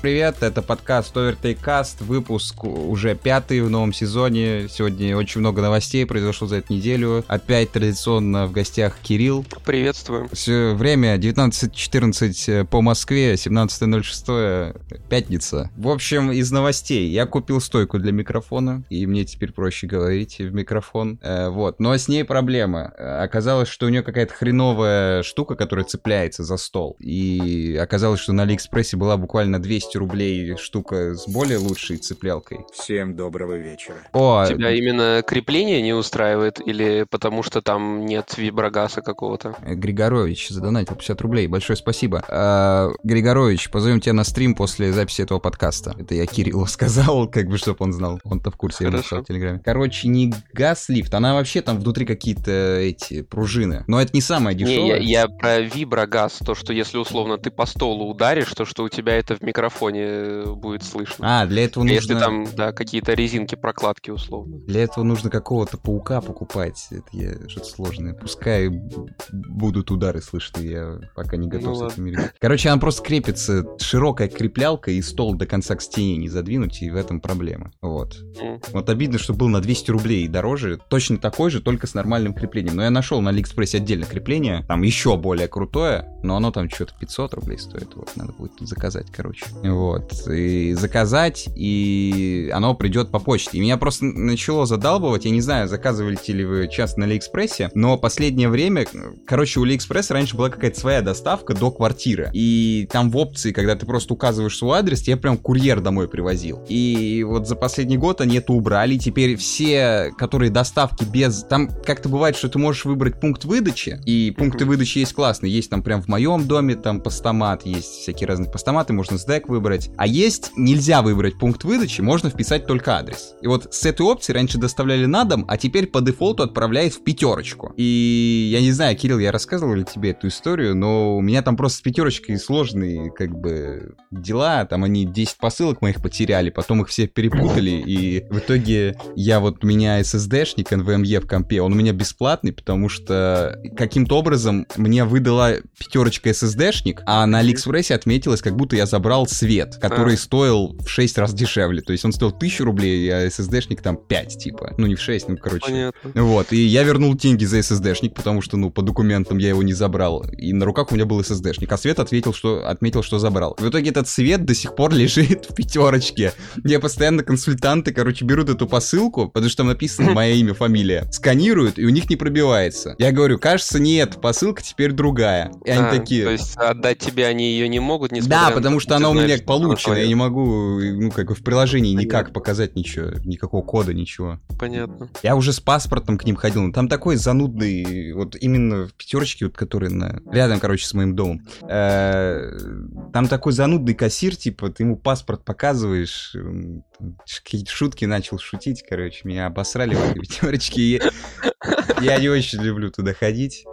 Привет, это подкаст Overtake Cast, выпуск уже пятый в новом сезоне. Сегодня очень много новостей произошло за эту неделю. Опять традиционно в гостях Кирилл. Приветствую. Все время 19.14 по Москве, 17.06 пятница. В общем, из новостей. Я купил стойку для микрофона, и мне теперь проще говорить в микрофон. Э, вот, но с ней проблема. Оказалось, что у нее какая-то хреновая штука, которая цепляется за стол. И оказалось, что на Алиэкспрессе была буквально 200 200 рублей штука с более лучшей цеплялкой. Всем доброго вечера. О, Тебя именно крепление не устраивает или потому что там нет виброгаса какого-то? Э, Григорович задонатил 50 рублей. Большое спасибо. А, Григорович, позовем тебя на стрим после записи этого подкаста. Это я Кириллу сказал, как бы, чтобы он знал. Он-то в курсе, я написал в Телеграме. Короче, не газ-лифт, она вообще там внутри какие-то эти пружины. Но это не самое дешевое. Не, я, я про виброгаз, то, что если условно ты по столу ударишь, то что у тебя это в микрофоне фоне э, будет слышно. А, для этого нужно... Если там, да, какие-то резинки, прокладки условно. Для этого нужно какого-то паука покупать. Это я что-то сложное. Пускай будут удары слышны, я пока не готов ну, с этим мириться. Короче, она просто крепится, широкая креплялка, и стол до конца к стене не задвинуть, и в этом проблема. Вот. Mm. Вот обидно, что был на 200 рублей дороже. Точно такой же, только с нормальным креплением. Но я нашел на Алиэкспрессе отдельно крепление, там еще более крутое, но оно там что-то 500 рублей стоит. Вот, надо будет заказать, короче. Вот. И заказать, и оно придет по почте. И меня просто начало задалбывать. Я не знаю, заказывали ли вы часто на Алиэкспрессе, но последнее время, короче, у Алиэкспресса раньше была какая-то своя доставка до квартиры. И там в опции, когда ты просто указываешь свой адрес, тебе прям курьер домой привозил. И вот за последний год они это убрали. Теперь все, которые доставки без... Там как-то бывает, что ты можешь выбрать пункт выдачи, и пункты выдачи есть классные. Есть там прям в моем доме, там постамат, есть всякие разные постаматы, можно с дек выбрать. А есть нельзя выбрать пункт выдачи, можно вписать только адрес. И вот с этой опции раньше доставляли на дом, а теперь по дефолту отправляет в пятерочку. И я не знаю, Кирилл, я рассказывал ли тебе эту историю, но у меня там просто с пятерочкой сложные как бы дела. Там они 10 посылок моих потеряли, потом их все перепутали, и в итоге я вот у меня SSD-шник NVMe в компе, он у меня бесплатный, потому что каким-то образом мне выдала пятерочка SSD-шник, а на Алиэкспрессе отметилось, как будто я забрал свет, который а. стоил в 6 раз дешевле. То есть он стоил 1000 рублей, а SSD-шник там 5, типа. Ну, не в 6, ну, короче. Понятно. Вот, и я вернул деньги за SSD-шник, потому что, ну, по документам я его не забрал. И на руках у меня был SSD-шник. А Свет ответил, что, отметил, что забрал. В итоге этот Свет до сих пор лежит в пятерочке. Мне постоянно консультанты, короче, берут эту посылку, потому что там написано мое имя, фамилия, сканируют, и у них не пробивается. Я говорю, кажется, нет, посылка теперь другая. И они а, такие... То есть отдать тебе они ее не могут, несмотря Да, потому что она у меня получена, я не могу, ну, как бы в приложении Понятно. никак показать ничего, никакого кода, ничего. Понятно. Я уже с паспортом к ним ходил, но там такой занудный, вот именно в пятерочке, вот, который на... рядом, короче, с моим домом. Э, там такой занудный кассир, типа, ты ему паспорт показываешь, какие-то шутки начал шутить, короче, меня обосрали в этой пятерочке. Я не очень люблю туда ходить.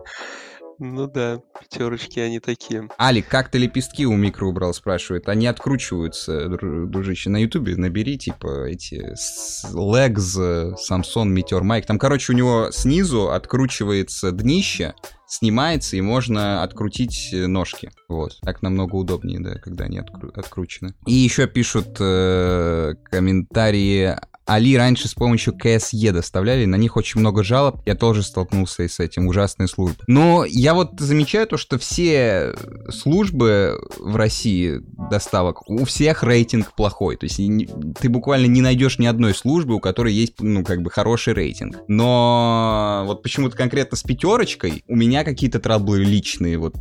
Ну да, пятерочки они такие. Алик, как ты лепестки у микро убрал, спрашивает. Они откручиваются, дружище. На ютубе набери, типа, эти Legs, Samsung Meteor Mic. Там, короче, у него снизу откручивается днище, снимается, и можно открутить ножки. Вот. Так намного удобнее, да, когда они откру- откручены. И еще пишут э, комментарии Али раньше с помощью КСЕ доставляли, на них очень много жалоб, я тоже столкнулся и с этим, ужасные службы. Но я вот замечаю то, что все службы в России доставок, у всех рейтинг плохой, то есть ты буквально не найдешь ни одной службы, у которой есть, ну, как бы хороший рейтинг. Но вот почему-то конкретно с пятерочкой у меня какие-то траблы личные, вот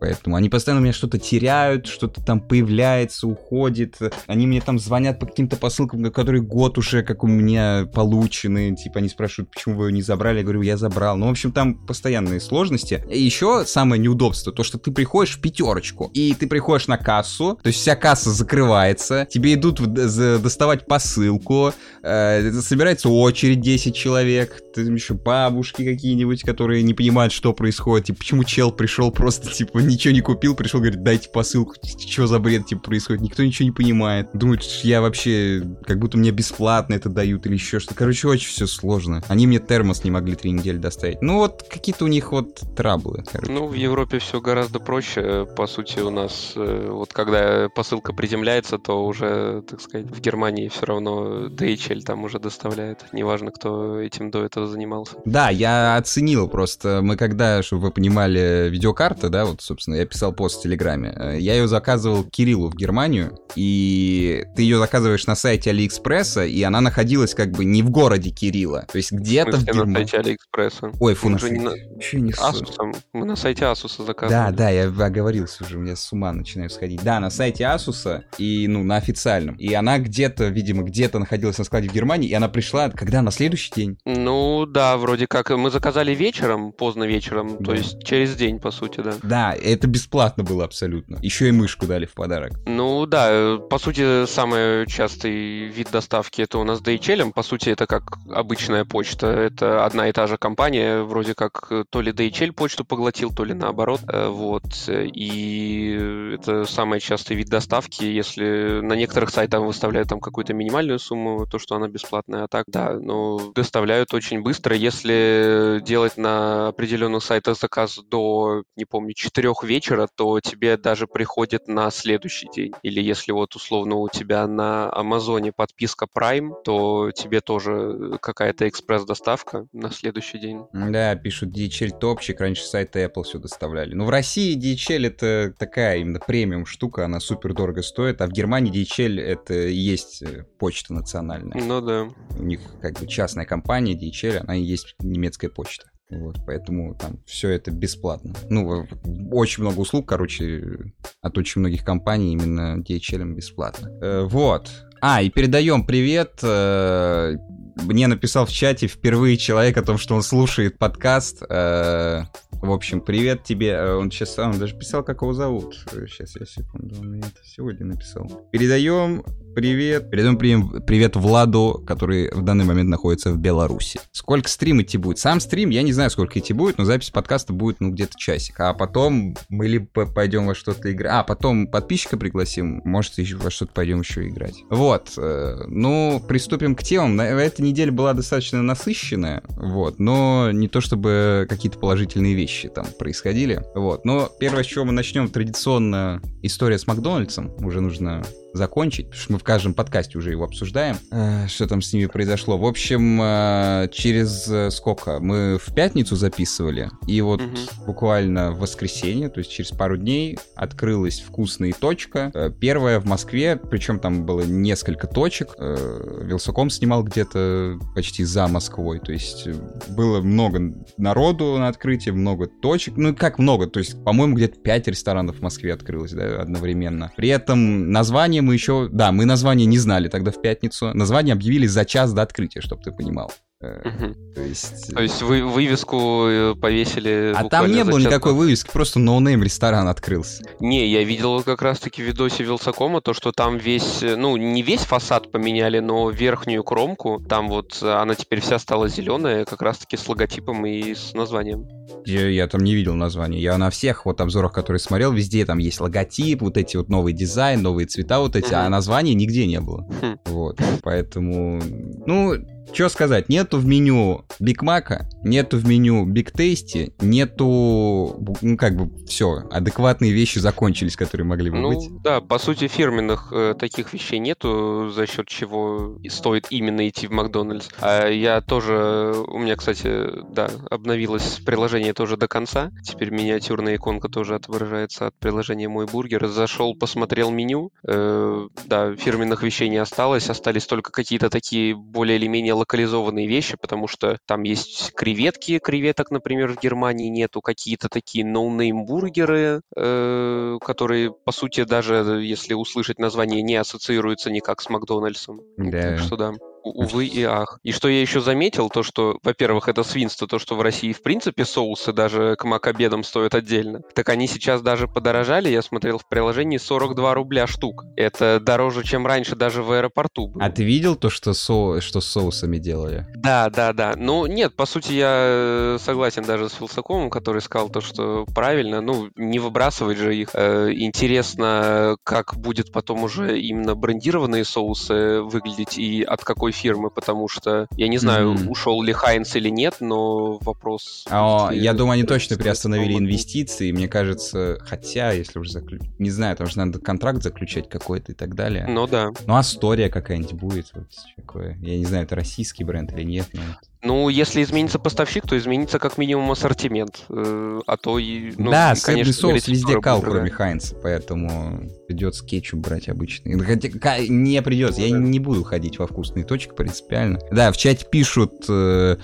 поэтому они постоянно у меня что-то теряют, что-то там появляется, уходит, они мне там звонят по каким-то посылкам, которые год уже как у меня получены, типа они спрашивают, почему вы ее не забрали, я говорю, я забрал. Ну, в общем, там постоянные сложности. И еще самое неудобство, то, что ты приходишь в пятерочку, и ты приходишь на кассу, то есть вся касса закрывается, тебе идут доставать посылку, э, собирается очередь 10 человек, ты еще бабушки какие-нибудь, которые не понимают, что происходит, и почему чел пришел просто, типа, ничего не купил, пришел, говорит, дайте посылку, что за бред, типа, происходит, никто ничего не понимает, думают, я вообще, как будто мне бесплатно это дают или еще что. Короче, очень все сложно. Они мне термос не могли три недели доставить. Ну вот какие-то у них вот траблы. Короче. Ну, в Европе все гораздо проще. По сути, у нас э, вот когда посылка приземляется, то уже, так сказать, в Германии все равно DHL там уже доставляет. Неважно, кто этим до этого занимался. Да, я оценил просто. Мы когда, чтобы вы понимали, видеокарта, да, вот, собственно, я писал пост в Телеграме. Э, я ее заказывал Кириллу в Германию, и ты ее заказываешь на сайте Алиэкспресса, и она находилась как бы не в городе Кирилла, то есть где-то в, Германии. на сайте Алиэкспресса. Ой, фу, на сайте. Не не Asus, Мы на сайте Asus заказывали. Да, да, я оговорился уже, у меня с ума начинаю сходить. Да, на сайте Asus, и, ну, на официальном. И она где-то, видимо, где-то находилась на складе в Германии, и она пришла, когда, на следующий день? Ну, да, вроде как. Мы заказали вечером, поздно вечером, да. то есть через день, по сути, да. Да, это бесплатно было абсолютно. Еще и мышку дали в подарок. Ну, да, по сути, самый частый вид доставки это у нас DHL. По сути, это как обычная почта. Это одна и та же компания, вроде как то ли DHL почту поглотил, то ли наоборот. Э, вот. И это самый частый вид доставки. Если на некоторых сайтах выставляют там какую-то минимальную сумму, то, что она бесплатная, а так, да, но доставляют очень быстро. Если делать на определенных сайтах заказ до, не помню, 4 вечера, то тебе даже приходит на следующий день. Или если вот условно у тебя на Амазоне подписка Prime, то тебе тоже какая-то экспресс-доставка на следующий день. Да, пишут DHL топчик, раньше сайты Apple все доставляли. Но в России DHL это такая именно премиум штука, она супер дорого стоит, а в Германии DHL это и есть э, почта национальная. Ну да. У них как бы частная компания DHL, она и есть немецкая почта. Вот, поэтому там все это бесплатно. Ну, очень много услуг, короче, от очень многих компаний именно DHL бесплатно. Э, вот. А, и передаем привет. Э, мне написал в чате впервые человек о том, что он слушает подкаст. Э, в общем, привет тебе. Э, он сейчас он даже писал, как его зовут. Сейчас я секунду, он мне это сегодня написал. Передаем привет. Передаем привет, привет Владу, который в данный момент находится в Беларуси. Сколько стрим идти будет? Сам стрим, я не знаю, сколько идти будет, но запись подкаста будет, ну, где-то часик. А потом мы либо пойдем во что-то играть. А, потом подписчика пригласим, может, еще во что-то пойдем еще играть. Вот. Э, ну, приступим к темам. Эта неделя была достаточно насыщенная, вот, но не то чтобы какие-то положительные вещи там происходили. Вот. Но первое, с чего мы начнем, традиционно история с Макдональдсом. Уже нужно закончить, потому что мы в каждом подкасте уже его обсуждаем, э, что там с ними произошло. В общем, э, через э, сколько? Мы в пятницу записывали, и вот угу. буквально в воскресенье, то есть через пару дней, открылась вкусная точка. Первая в Москве, причем там было несколько точек. Вилсаком снимал где-то почти за Москвой, то есть было много народу на открытии, много точек. Ну, как много? То есть, по-моему, где-то 5 ресторанов в Москве открылось да, одновременно. При этом название мы еще... Да, мы название не знали тогда в пятницу. Название объявили за час до открытия, чтобы ты понимал. Угу. То есть... То есть вы вывеску э, повесили А там не было никакой вывески, просто ноунейм ресторан открылся. Не, я видел как раз-таки в видосе Вилсакома, то, что там весь, э, ну, не весь фасад поменяли, но верхнюю кромку, там вот она теперь вся стала зеленая, как раз-таки с логотипом и с названием. Я, я там не видел названия. Я на всех вот обзорах, которые смотрел, везде там есть логотип, вот эти вот новый дизайн, новые цвета вот эти, угу. а названия нигде не было. Хм. Вот, поэтому, ну, что сказать, нету в меню Биг Мака, нету в меню Биг Тейсти, нету, ну как бы все, адекватные вещи закончились, которые могли бы ну, быть. Да, по сути фирменных э, таких вещей нету, за счет чего стоит именно идти в Макдональдс. А я тоже, у меня, кстати, да, обновилось приложение тоже до конца. Теперь миниатюрная иконка тоже отображается от приложения Мой Бургер. Зашел, посмотрел меню. Э, да, фирменных вещей не осталось, остались только какие-то такие более или менее локализованные вещи, потому что там есть креветки, креветок, например, в Германии нету, какие-то такие ноунейм бургеры, э, которые, по сути, даже если услышать название, не ассоциируются никак с Макдональдсом. Да. Так что да увы и ах. И что я еще заметил, то что, во-первых, это свинство, то, что в России, в принципе, соусы даже к макобедам стоят отдельно. Так они сейчас даже подорожали, я смотрел в приложении, 42 рубля штук. Это дороже, чем раньше даже в аэропорту было. А ты видел то, что, со... что с соусами делали? Да, да, да. Ну, нет, по сути, я э, согласен даже с Вилсакомом, который сказал то, что правильно, ну, не выбрасывать же их. Э, интересно, как будет потом уже именно брендированные соусы выглядеть и от какой фирмы, потому что я не знаю, mm-hmm. ушел ли Хайнс или нет, но вопрос... А, я думаю, они точно приостановили инвестиции, мне кажется, хотя, если уже заключить, не знаю, там же надо контракт заключать какой-то и так далее. Ну да. Ну, Астория какая-нибудь будет, вот такое. Я не знаю, это российский бренд или нет, но... Ну, если изменится поставщик, то изменится как минимум ассортимент. Э, а то и... Ну, да, и, конечно, соус везде кал, кроме Хайнца, поэтому придется кетчуп брать обычный. Хотя, не придется, я не буду ходить во вкусные точки принципиально. Да, в чате пишут... Э,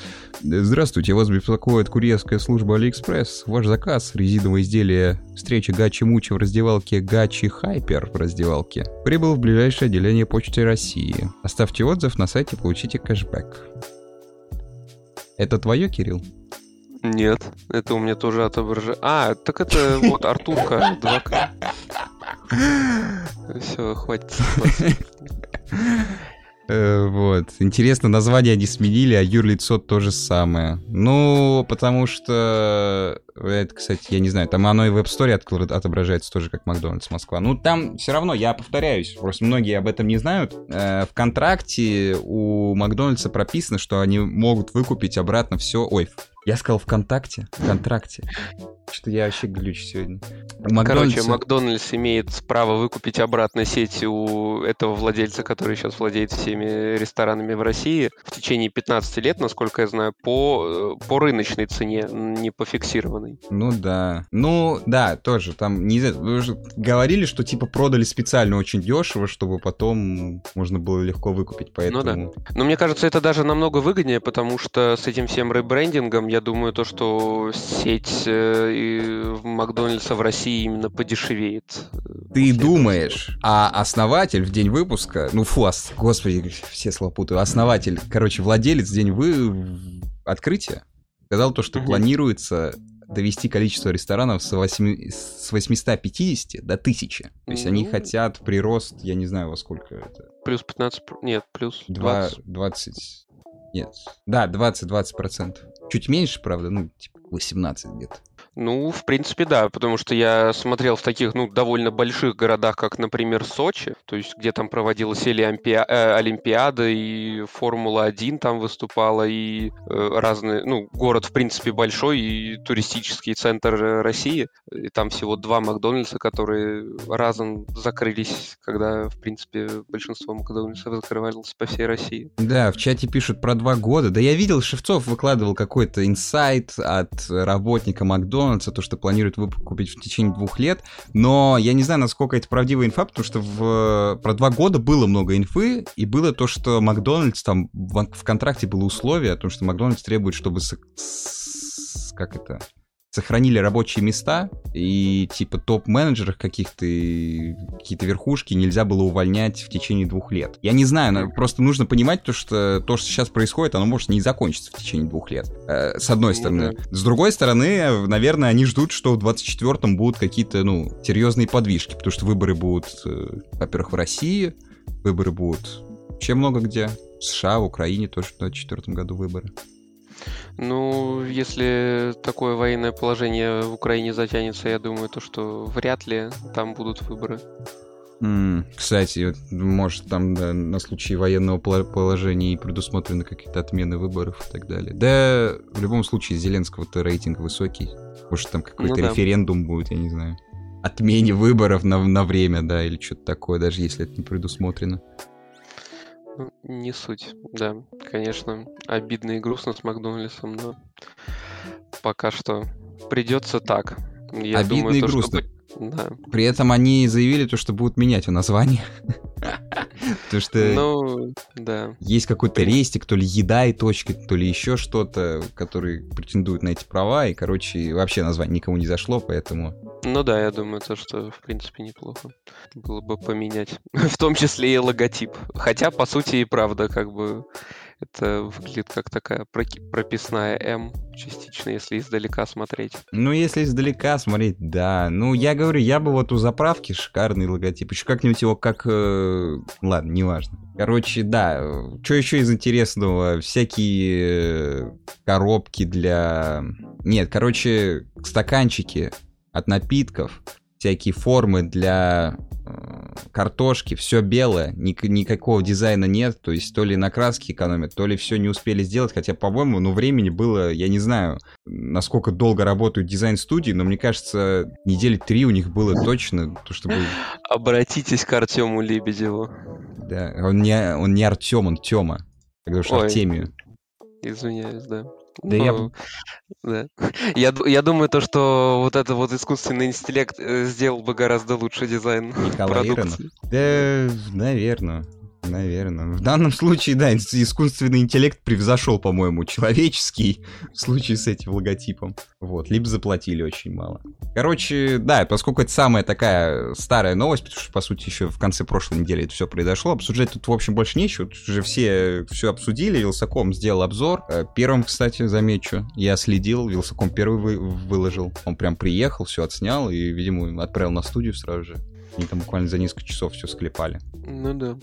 Здравствуйте, вас беспокоит курьерская служба Алиэкспресс. Ваш заказ, резиновое изделие встреча Гачи Мучи в раздевалке Гачи Хайпер в раздевалке, прибыл в ближайшее отделение Почты России. Оставьте отзыв на сайте, получите кэшбэк. Это твое, Кирилл? Нет, это у меня тоже отображается. А, так это вот Артурка 2К. Все, хватит. Э, вот. Интересно, название они сменили, а юрлицо то же самое. Ну, потому что... Это, кстати, я не знаю, там оно и в App Store отображается тоже как Макдональдс Москва. Ну, там все равно, я повторяюсь, просто многие об этом не знают. Э, в контракте у Макдональдса прописано, что они могут выкупить обратно все... Ой, я сказал ВКонтакте, в контракте. Что я вообще глюч сегодня. Макдональдс... Короче, Макдональдс имеет право выкупить обратно сеть у этого владельца, который сейчас владеет всеми ресторанами в России в течение 15 лет, насколько я знаю, по, по рыночной цене, не по фиксированной. Ну да. Ну да, тоже там не знаю, вы уже говорили, что типа продали специально очень дешево, чтобы потом можно было легко выкупить, поэтому... Ну да. Но мне кажется, это даже намного выгоднее, потому что с этим всем ребрендингом, я думаю, то, что сеть э, Макдональдса в России именно подешевеет. Ты думаешь, а основатель в день выпуска, ну фу, ос, господи, все слова путаю, основатель, короче, владелец в день вы... открытия сказал то, что угу. планируется довести количество ресторанов с, 8, с 850 до 1000. То есть ну... они хотят прирост, я не знаю во сколько это. Плюс 15, нет, плюс 20. 20, нет, да, 20-20%. Чуть меньше, правда, ну, типа 18 где-то. Ну, в принципе, да, потому что я смотрел в таких, ну, довольно больших городах, как, например, Сочи, то есть где там проводилась или э, Олимпиада, и Формула-1 там выступала, и э, разные, ну, город, в принципе, большой, и туристический центр э, России, и там всего два Макдональдса, которые разом закрылись, когда, в принципе, большинство Макдональдсов закрывалось по всей России. Да, в чате пишут про два года. Да я видел, Шевцов выкладывал какой-то инсайт от работника Макдональдса, Макдональдса, то, что планируют выкупить в течение двух лет. Но я не знаю, насколько это правдивая инфа, потому что в, про два года было много инфы, и было то, что Макдональдс, там в, в контракте было условие о том, что Макдональдс требует, чтобы... С, с, как это? Сохранили рабочие места, и типа топ-менеджеров каких-то, какие-то верхушки нельзя было увольнять в течение двух лет. Я не знаю, просто нужно понимать то, что то, что сейчас происходит, оно может не закончиться в течение двух лет. Э, с одной ну стороны. С другой стороны, наверное, они ждут, что в 24-м будут какие-то, ну, серьезные подвижки, потому что выборы будут, э, во-первых, в России, выборы будут вообще много где. В США, в Украине тоже в 2024 году выборы. Ну, если такое военное положение в Украине затянется, я думаю, то, что вряд ли там будут выборы. Mm, кстати, может, там да, на случай военного положения и предусмотрены какие-то отмены выборов и так далее. Да, в любом случае, Зеленского-то рейтинг высокий. Может, там какой-то ну, референдум да. будет, я не знаю. Отмене выборов на, на время, да, или что-то такое, даже если это не предусмотрено. Ну, не суть, да. Конечно, обидно и грустно с Макдональдсом, но пока что придется так. Я обидно думаю, и то, грустно. Чтобы... Да. При этом они заявили то, что будут менять у название. То что ну, да. есть какой-то рестик, то ли еда и точки, то ли еще что-то, которые претендуют на эти права, и, короче, вообще название никому не зашло, поэтому... Ну да, я думаю, то, что, в принципе, неплохо было бы поменять. в том числе и логотип. Хотя, по сути, и правда, как бы это выглядит как такая прописная М частично, если издалека смотреть. Ну, если издалека смотреть, да. Ну, я говорю, я бы вот у заправки шикарный логотип. Еще как-нибудь его как... Э... Ладно, неважно. Короче, да. Что еще из интересного? Всякие коробки для... Нет, короче, стаканчики от напитков, всякие формы для э, картошки, все белое, ни, никакого дизайна нет, то есть то ли на краске экономят, то ли все не успели сделать, хотя, по-моему, ну, времени было, я не знаю, насколько долго работают дизайн-студии, но мне кажется, недели три у них было точно, то чтобы... Обратитесь к Артему Лебедеву. Да, он не, он не Артем, он Тёма. Я говорю, Артемию. Извиняюсь, да. Да я... Ну, да. Я, я думаю, то, что вот это вот искусственный интеллект э, сделал бы гораздо лучше дизайн Николай продукции. Да, наверное. Наверное. В данном случае, да, искусственный интеллект превзошел, по-моему, человеческий в случае с этим логотипом. Вот, либо заплатили очень мало. Короче, да, поскольку это самая такая старая новость, потому что, по сути, еще в конце прошлой недели это все произошло, обсуждать тут, в общем, больше нечего. Тут уже все все обсудили, Вилсаком сделал обзор. Э, первым, кстати, замечу, я следил, Вилсаком первый вы, выложил. Он прям приехал, все отснял и, видимо, отправил на студию сразу же. Они там буквально за несколько часов все склепали. Ну да.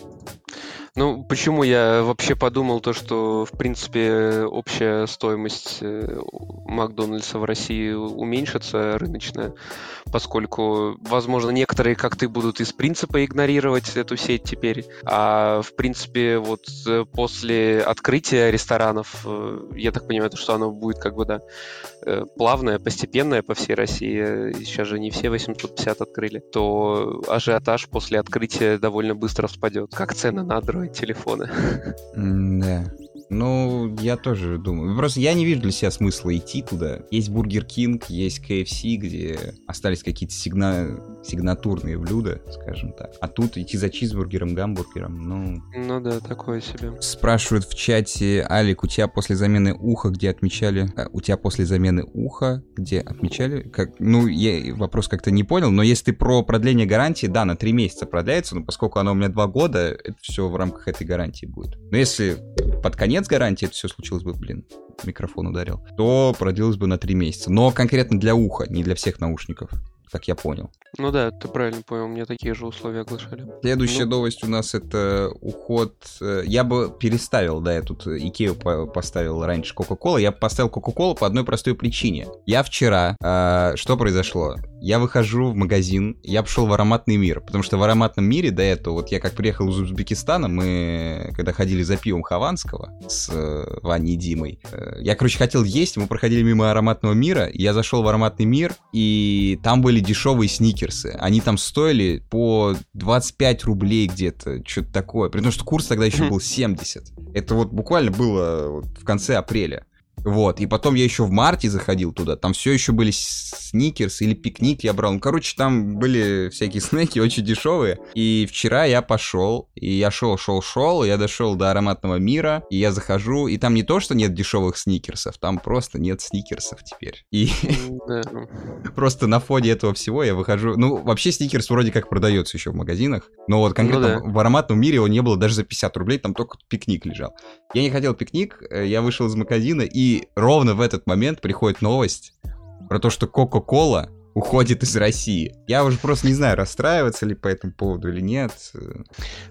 Ну, почему я вообще подумал то, что, в принципе, общая стоимость э, Макдональдса в России уменьшится рыночная, поскольку, возможно, некоторые, как ты, будут из принципа игнорировать эту сеть теперь, а, в принципе, вот э, после открытия ресторанов, э, я так понимаю, что оно будет как бы, да, плавное, постепенное по всей России, сейчас же не все 850 открыли, то ажиотаж после открытия довольно быстро спадет, как цены на Android телефоны. Да. Ну, я тоже думаю. Просто я не вижу для себя смысла идти туда. Есть Бургер Кинг, есть KFC, где остались какие-то сигна... сигнатурные блюда, скажем так. А тут идти за чизбургером, гамбургером, ну... Ну да, такое себе. Спрашивают в чате, Алик, у тебя после замены уха, где отмечали... А, у тебя после замены уха, где отмечали... Как... Ну, я вопрос как-то не понял, но если ты про продление гарантии, да, на три месяца продляется, но поскольку оно у меня два года, это все в рамках этой гарантии будет. Но если под конец гарантии это все случилось бы, блин, микрофон ударил, то продлилось бы на три месяца. Но конкретно для уха, не для всех наушников как я понял. Ну да, ты правильно понял, мне такие же условия оглашали. Следующая ну... новость у нас это уход... Э, я бы переставил, да, я тут Икею поставил раньше Кока-Кола, я поставил Кока-Колу по одной простой причине. Я вчера... Э, что произошло? Я выхожу в магазин, я пошел в ароматный мир, потому что в ароматном мире до этого, вот я как приехал из Узбекистана, мы когда ходили за пивом Хованского с э, Ваней и Димой, э, я, короче, хотел есть, мы проходили мимо ароматного мира, я зашел в ароматный мир, и там были дешевые сникерсы. Они там стоили по 25 рублей где-то, что-то такое. При том, что курс тогда еще был 70. Это вот буквально было в конце апреля. Вот, и потом я еще в марте заходил туда, там все еще были сникерс или пикник я брал. Ну, короче, там были всякие снеки очень дешевые. И вчера я пошел, и я шел, шел, шел, и я дошел до ароматного мира, и я захожу, и там не то, что нет дешевых сникерсов, там просто нет сникерсов теперь. И просто на фоне этого всего я выхожу. Ну, вообще сникерс вроде как продается еще в магазинах, но вот конкретно ну в ароматном мире его не было даже за 50 рублей, там только пикник лежал. Я не хотел пикник, э, я вышел из магазина, и ровно в этот момент приходит новость про то, что Кока-Кола уходит из России. Я уже просто не знаю, расстраиваться ли по этому поводу или нет.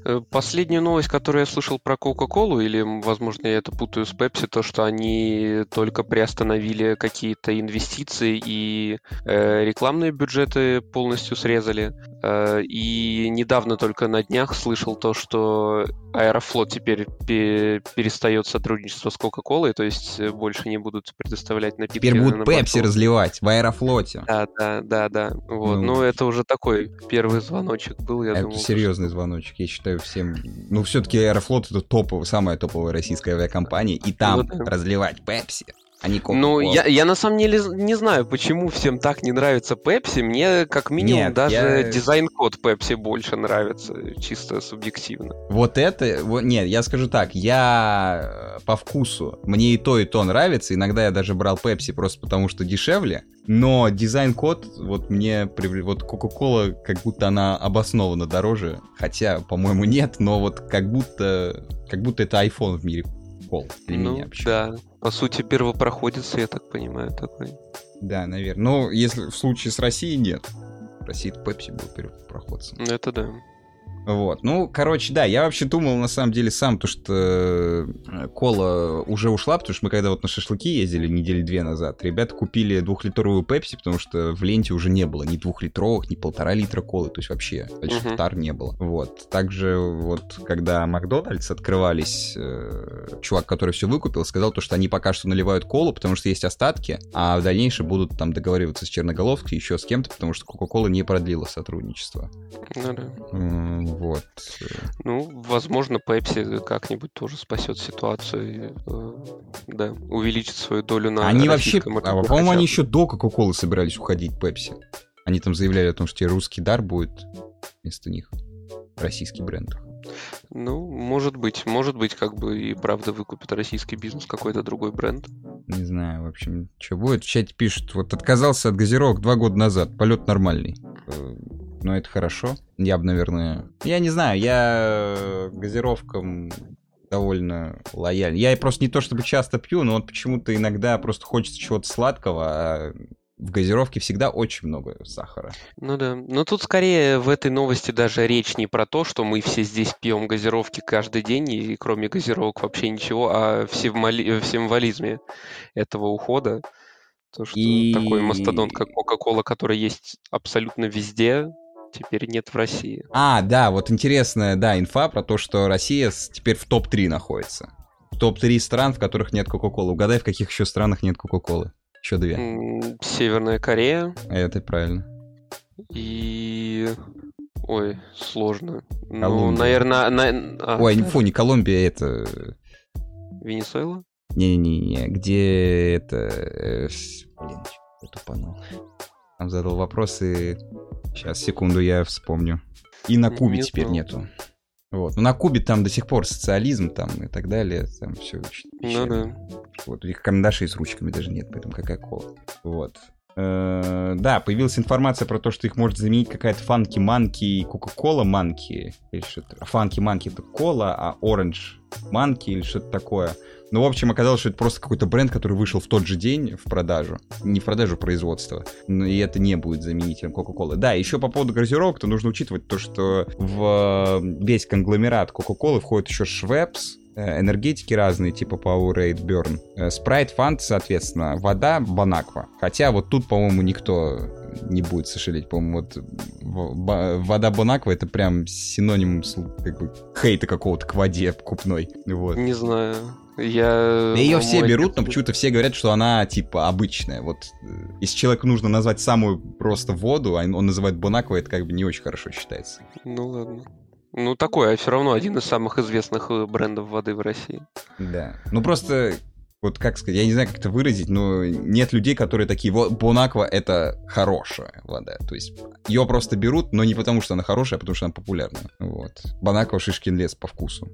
Э, последняя новость, которую я слышал про Кока-Колу, или, возможно, я это путаю с Пепси, то, что они только приостановили какие-то инвестиции и э, рекламные бюджеты полностью срезали. Э, и недавно только на днях слышал то, что Аэрофлот теперь перестает сотрудничество с Кока-Колой, то есть больше не будут предоставлять напитки. Теперь будут Пепси разливать в Аэрофлоте. Да, да, да, да. Вот. Ну, ну, это уже такой первый звоночек был, я это думаю. серьезный что... звоночек, я считаю, всем... Ну, все-таки Аэрофлот это топовая, самая топовая российская авиакомпания, и там ну, да. разливать Пепси а не Coca-Cola. Ну, я, я на самом деле не знаю, почему всем так не нравится Пепси. Мне, как минимум, Нет, даже я... дизайн-код Пепси больше нравится, чисто субъективно. Вот это... Вот, нет, я скажу так, я э, по вкусу, мне и то, и то нравится. Иногда я даже брал Пепси просто потому, что дешевле. Но дизайн-код, вот мне... Вот Coca-Cola, как будто она обоснованно дороже. Хотя, по-моему, нет, но вот как будто... Как будто это iPhone в мире кол для ну, меня вообще. Да, по сути, первопроходец, я так понимаю, такой. Да, наверное. Но если в случае с Россией нет. В России Пепси был первопроходцем. Это да. Вот. Ну, короче, да, я вообще думал, на самом деле, сам, то, что э, кола уже ушла, потому что мы когда вот на шашлыки ездили недели две назад, ребята купили двухлитровую пепси, потому что в ленте уже не было ни двухлитровых, ни полтора литра колы, то есть вообще почти uh-huh. тар не было. Вот. Также вот, когда Макдональдс открывались, э, чувак, который все выкупил, сказал то, что они пока что наливают колу, потому что есть остатки, а в дальнейшем будут там договариваться с Черноголовкой, еще с кем-то, потому что Кока-Кола не продлила сотрудничество. Ну да. Вот. Ну, возможно, Pepsi как-нибудь тоже спасет ситуацию, э, да, увеличит свою долю на Они вообще, а, по-моему, они еще до Кока-Колы собирались уходить Pepsi. Они там заявляли о том, что русский дар будет вместо них. Российский бренд. Ну, может быть, может быть, как бы и правда выкупит российский бизнес какой-то другой бренд. Не знаю, в общем, что будет. В чате пишут, вот отказался от газировок два года назад, полет нормальный. Э, но это хорошо. Я бы, наверное... Я не знаю, я газировкам довольно лояльный. Я просто не то чтобы часто пью, но вот почему-то иногда просто хочется чего-то сладкого, а в газировке всегда очень много сахара. Ну да. Но тут скорее в этой новости даже речь не про то, что мы все здесь пьем газировки каждый день, и кроме газировок вообще ничего, а в, символи... в символизме этого ухода. То, что и... такой мастодонт, как Coca-Cola, который есть абсолютно везде, теперь нет в России. А, да, вот интересная, да, инфа про то, что Россия теперь в топ-3 находится. Топ-3 стран, в которых нет Кока-Колы. Угадай, в каких еще странах нет Кока-Колы. Еще две. Северная Корея. Это правильно. И... Ой, сложно. Ну, Колумбия. Ну, наверное... На... А, Ой, не, фу, не Колумбия, это... Венесуэла? Не-не-не, где это... Э, блин, я тупанул. Там задал вопросы. Сейчас, секунду, я вспомню. И на Кубе Нет, теперь нету. Вот. Но на Кубе там до сих пор социализм там и так далее. Там все. Ну да. Вот, у них карандашей с ручками даже нет, поэтому какая кола. Вот. Э, да, появилась информация про то, что их может заменить какая-то фанки манки и кока-кола манки. Или что-то. Фанки манки это кола, а оранж манки или что-то такое. Ну, в общем, оказалось, что это просто какой-то бренд, который вышел в тот же день в продажу. Не в продажу, а в производство. Но и это не будет заменителем Кока-Колы. Да, еще по поводу газировок, то нужно учитывать то, что в весь конгломерат Кока-Колы входит еще Швепс, Э, энергетики разные, типа Powerade, Burn. Спрайт, Фант, соответственно, вода, Бонаква. Хотя вот тут, по-моему, никто не будет сожалеть. По-моему, вот вода Бонаква это прям синоним как бы хейта какого-то к воде купной. Вот. Не знаю. Я... Ее все берут, но почему-то все говорят, что она, типа, обычная. Вот, э, если человеку нужно назвать самую просто воду, а он называет Бонаква, это как бы не очень хорошо считается. Ну ладно. Ну, такой, а все равно один из самых известных э, брендов воды в России. Да. Ну, просто, вот как сказать, я не знаю, как это выразить, но нет людей, которые такие, вот, Бонаква — это хорошая вода. То есть ее просто берут, но не потому, что она хорошая, а потому, что она популярная. Вот. BonAqua — Шишкин лес по вкусу.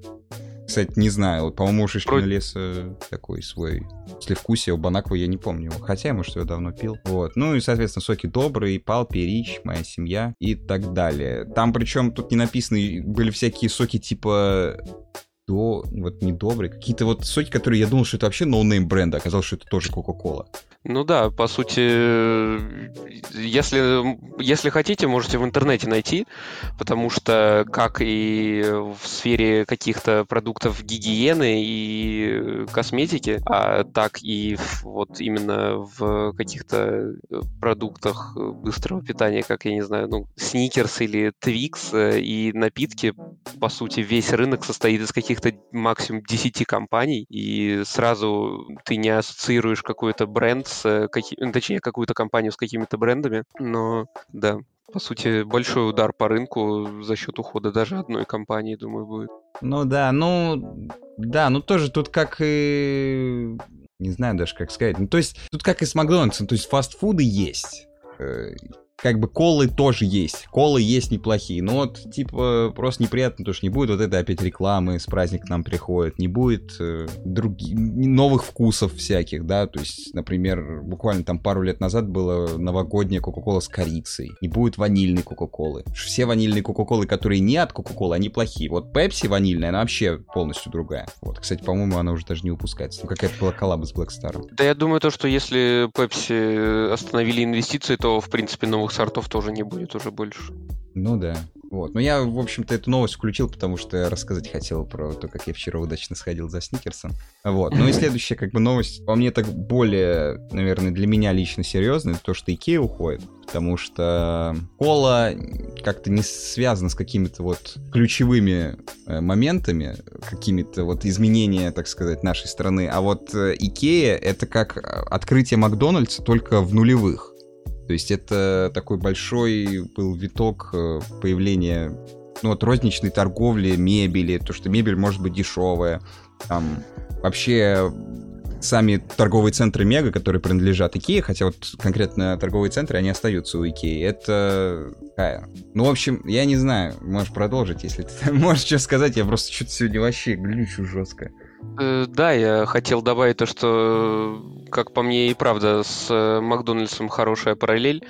Кстати, не знаю. По-моему, у Шишкина Про... леса такой свое послевкусие. У BonAqua я не помню его. Хотя, может, я давно пил. Вот. Ну и, соответственно, соки добрые, Pulpy, Rich, Моя семья и так далее. Там, причем, тут не написано, были всякие соки типа до, вот не добрые, какие-то вот соки, которые я думал, что это вообще no-name бренда, оказалось, что это тоже Кока-Кола. Ну да, по сути, если, если хотите, можете в интернете найти, потому что как и в сфере каких-то продуктов гигиены и косметики, а так и вот именно в каких-то продуктах быстрого питания, как, я не знаю, ну, сникерс или твикс и напитки, по сути, весь рынок состоит из каких-то максимум 10 компаний, и сразу ты не ассоциируешь какой-то бренд с, каки... Ну, точнее, какую-то компанию с какими-то брендами, но да, по сути, большой удар по рынку за счет ухода даже одной компании, думаю, будет. Ну да, ну да, ну тоже тут как и не знаю даже как сказать. Ну то есть тут как и с Макдональдсом, то есть фастфуды есть э, как бы колы тоже есть. Колы есть неплохие. Но вот, типа, просто неприятно, потому что не будет вот этой опять рекламы, с праздник к нам приходит, не будет э, других, новых вкусов всяких, да, то есть, например, буквально там пару лет назад было новогодняя Кока-Кола с корицей, не будет ванильной Кока-Колы. Все ванильные Кока-Колы, которые не от Кока-Колы, они плохие. Вот Пепси ванильная, она вообще полностью другая. Вот, кстати, по-моему, она уже даже не выпускается. Ну, какая-то была коллаба с Black Star. Да я думаю, то, что если Pepsi остановили инвестиции, то, в принципе, новых новых сортов тоже не будет уже больше. Ну да. Вот. Но я, в общем-то, эту новость включил, потому что я рассказать хотел про то, как я вчера удачно сходил за сникерсом. Вот. Ну и следующая, как бы, новость, по мне, так более, наверное, для меня лично серьезная, то, что Икея уходит. Потому что кола как-то не связана с какими-то вот ключевыми э, моментами, какими-то вот изменения, так сказать, нашей страны. А вот э, Икея — это как открытие Макдональдса только в нулевых. То есть это такой большой был виток э, появления ну, вот розничной торговли, мебели, то, что мебель может быть дешевая. Там вообще сами торговые центры Мега, которые принадлежат Икее, хотя вот конкретно торговые центры, они остаются у Икеи. Это? Ну, в общем, я не знаю, можешь продолжить, если ты можешь что сказать, я просто что-то сегодня вообще глючу жестко. Э, да, я хотел добавить то, что, как по мне, и правда, с э, Макдональдсом хорошая параллель,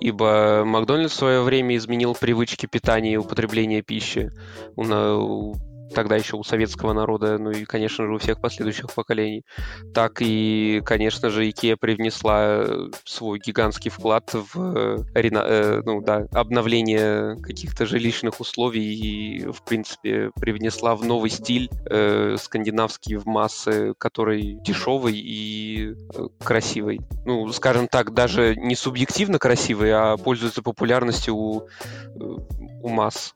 ибо Макдональдс в свое время изменил привычки питания и употребления пищи. У тогда еще у советского народа, ну и, конечно же, у всех последующих поколений. Так и, конечно же, Икея привнесла свой гигантский вклад в э, ну, да, обновление каких-то жилищных условий и, в принципе, привнесла в новый стиль э, скандинавский в массы, который дешевый и э, красивый. Ну, скажем так, даже не субъективно красивый, а пользуется популярностью у, э, у масс.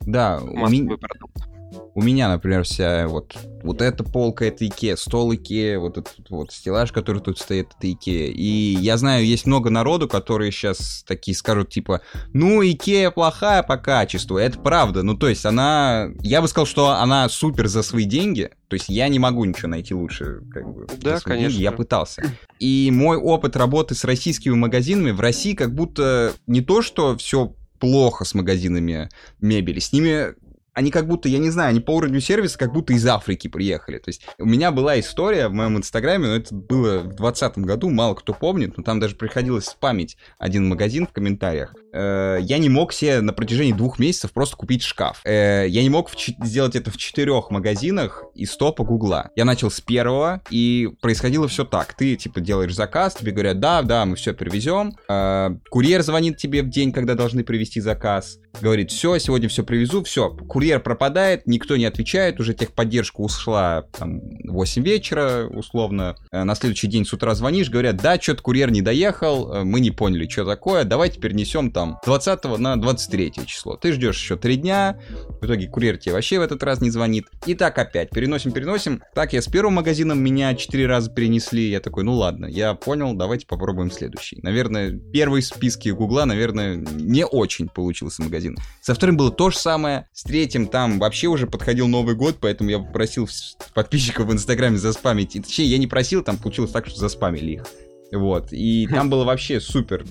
Да, массовый ми... продукт. У меня, например, вся вот, вот эта полка, это Икея, стол Икея, вот этот вот стеллаж, который тут стоит, это Икея. И я знаю, есть много народу, которые сейчас такие скажут, типа, ну, Икея плохая по качеству. Это правда. Ну, то есть она... Я бы сказал, что она супер за свои деньги. То есть я не могу ничего найти лучше, как бы. Да, конечно. Деньги. Я пытался. И мой опыт работы с российскими магазинами в России как будто не то, что все плохо с магазинами мебели. С ними они как будто, я не знаю, они по уровню сервиса как будто из Африки приехали. То есть у меня была история в моем инстаграме, но это было в 2020 году, мало кто помнит, но там даже приходилось спамить один магазин в комментариях. Э, я не мог себе на протяжении двух месяцев просто купить шкаф. Э, я не мог сделать это в четырех магазинах из топа Гугла. Я начал с первого, и происходило все так. Ты, типа, делаешь заказ, тебе говорят, да, да, мы все привезем. Э, курьер звонит тебе в день, когда должны привезти заказ. Говорит, все, сегодня все привезу, все. Курьер пропадает, никто не отвечает, уже техподдержка ушла там 8 вечера, условно. На следующий день с утра звонишь, говорят, да, что-то курьер не доехал, мы не поняли, что такое, давайте перенесем там там 20 на 23 число. Ты ждешь еще 3 дня, в итоге курьер тебе вообще в этот раз не звонит. И так опять, переносим, переносим. Так, я с первым магазином меня 4 раза перенесли, я такой, ну ладно, я понял, давайте попробуем следующий. Наверное, первый в списке Гугла, наверное, не очень получился магазин. Со вторым было то же самое, с третьим там вообще уже подходил Новый год, поэтому я попросил подписчиков в Инстаграме заспамить. И, точнее, я не просил, там получилось так, что заспамили их. Вот, и там было вообще супер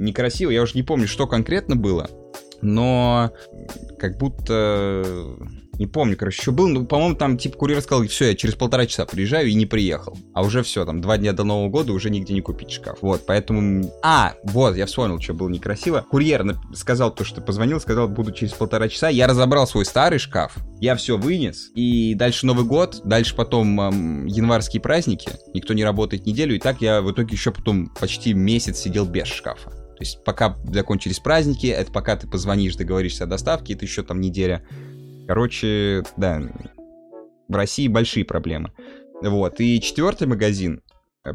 некрасиво. Я уже не помню, что конкретно было, но как будто не помню, короче, еще был, ну, по-моему, там типа курьер сказал, все, я через полтора часа приезжаю и не приехал. А уже все, там, два дня до Нового года уже нигде не купить шкаф. Вот, поэтому... А, вот, я вспомнил, что было некрасиво. Курьер сказал то, что позвонил, сказал, буду через полтора часа. Я разобрал свой старый шкаф, я все вынес, и дальше Новый год, дальше потом эм, январские праздники, никто не работает неделю, и так я в итоге еще потом почти месяц сидел без шкафа. То есть пока закончились праздники, это пока ты позвонишь, договоришься о доставке, это еще там неделя. Короче, да, в России большие проблемы. Вот, и четвертый магазин,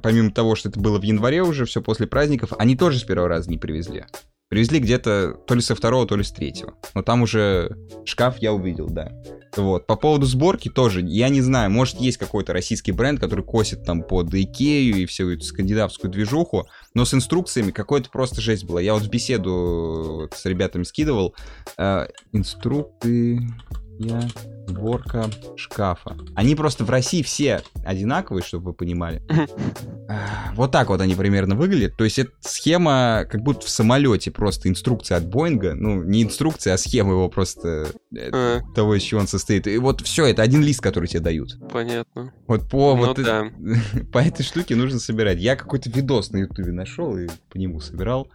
помимо того, что это было в январе уже, все после праздников, они тоже с первого раза не привезли. Привезли где-то то ли со второго, то ли с третьего. Но там уже шкаф я увидел, да. Вот. По поводу сборки тоже, я не знаю, может есть какой-то российский бренд, который косит там под Икею и всю эту скандинавскую движуху, но с инструкциями какой-то просто жесть была. Я вот в беседу с ребятами скидывал. Э, инструкты сборка шкафа. Они просто в России все одинаковые, чтобы вы понимали. Вот так вот они примерно выглядят. То есть это схема как будто в самолете просто инструкция от Боинга. Ну, не инструкция, а схема его просто э, того, из чего он состоит. И вот все, это один лист, который тебе дают. Понятно. Вот по, ну, вот по этой штуке нужно собирать. Я какой-то видос на ютубе нашел и по нему собирал.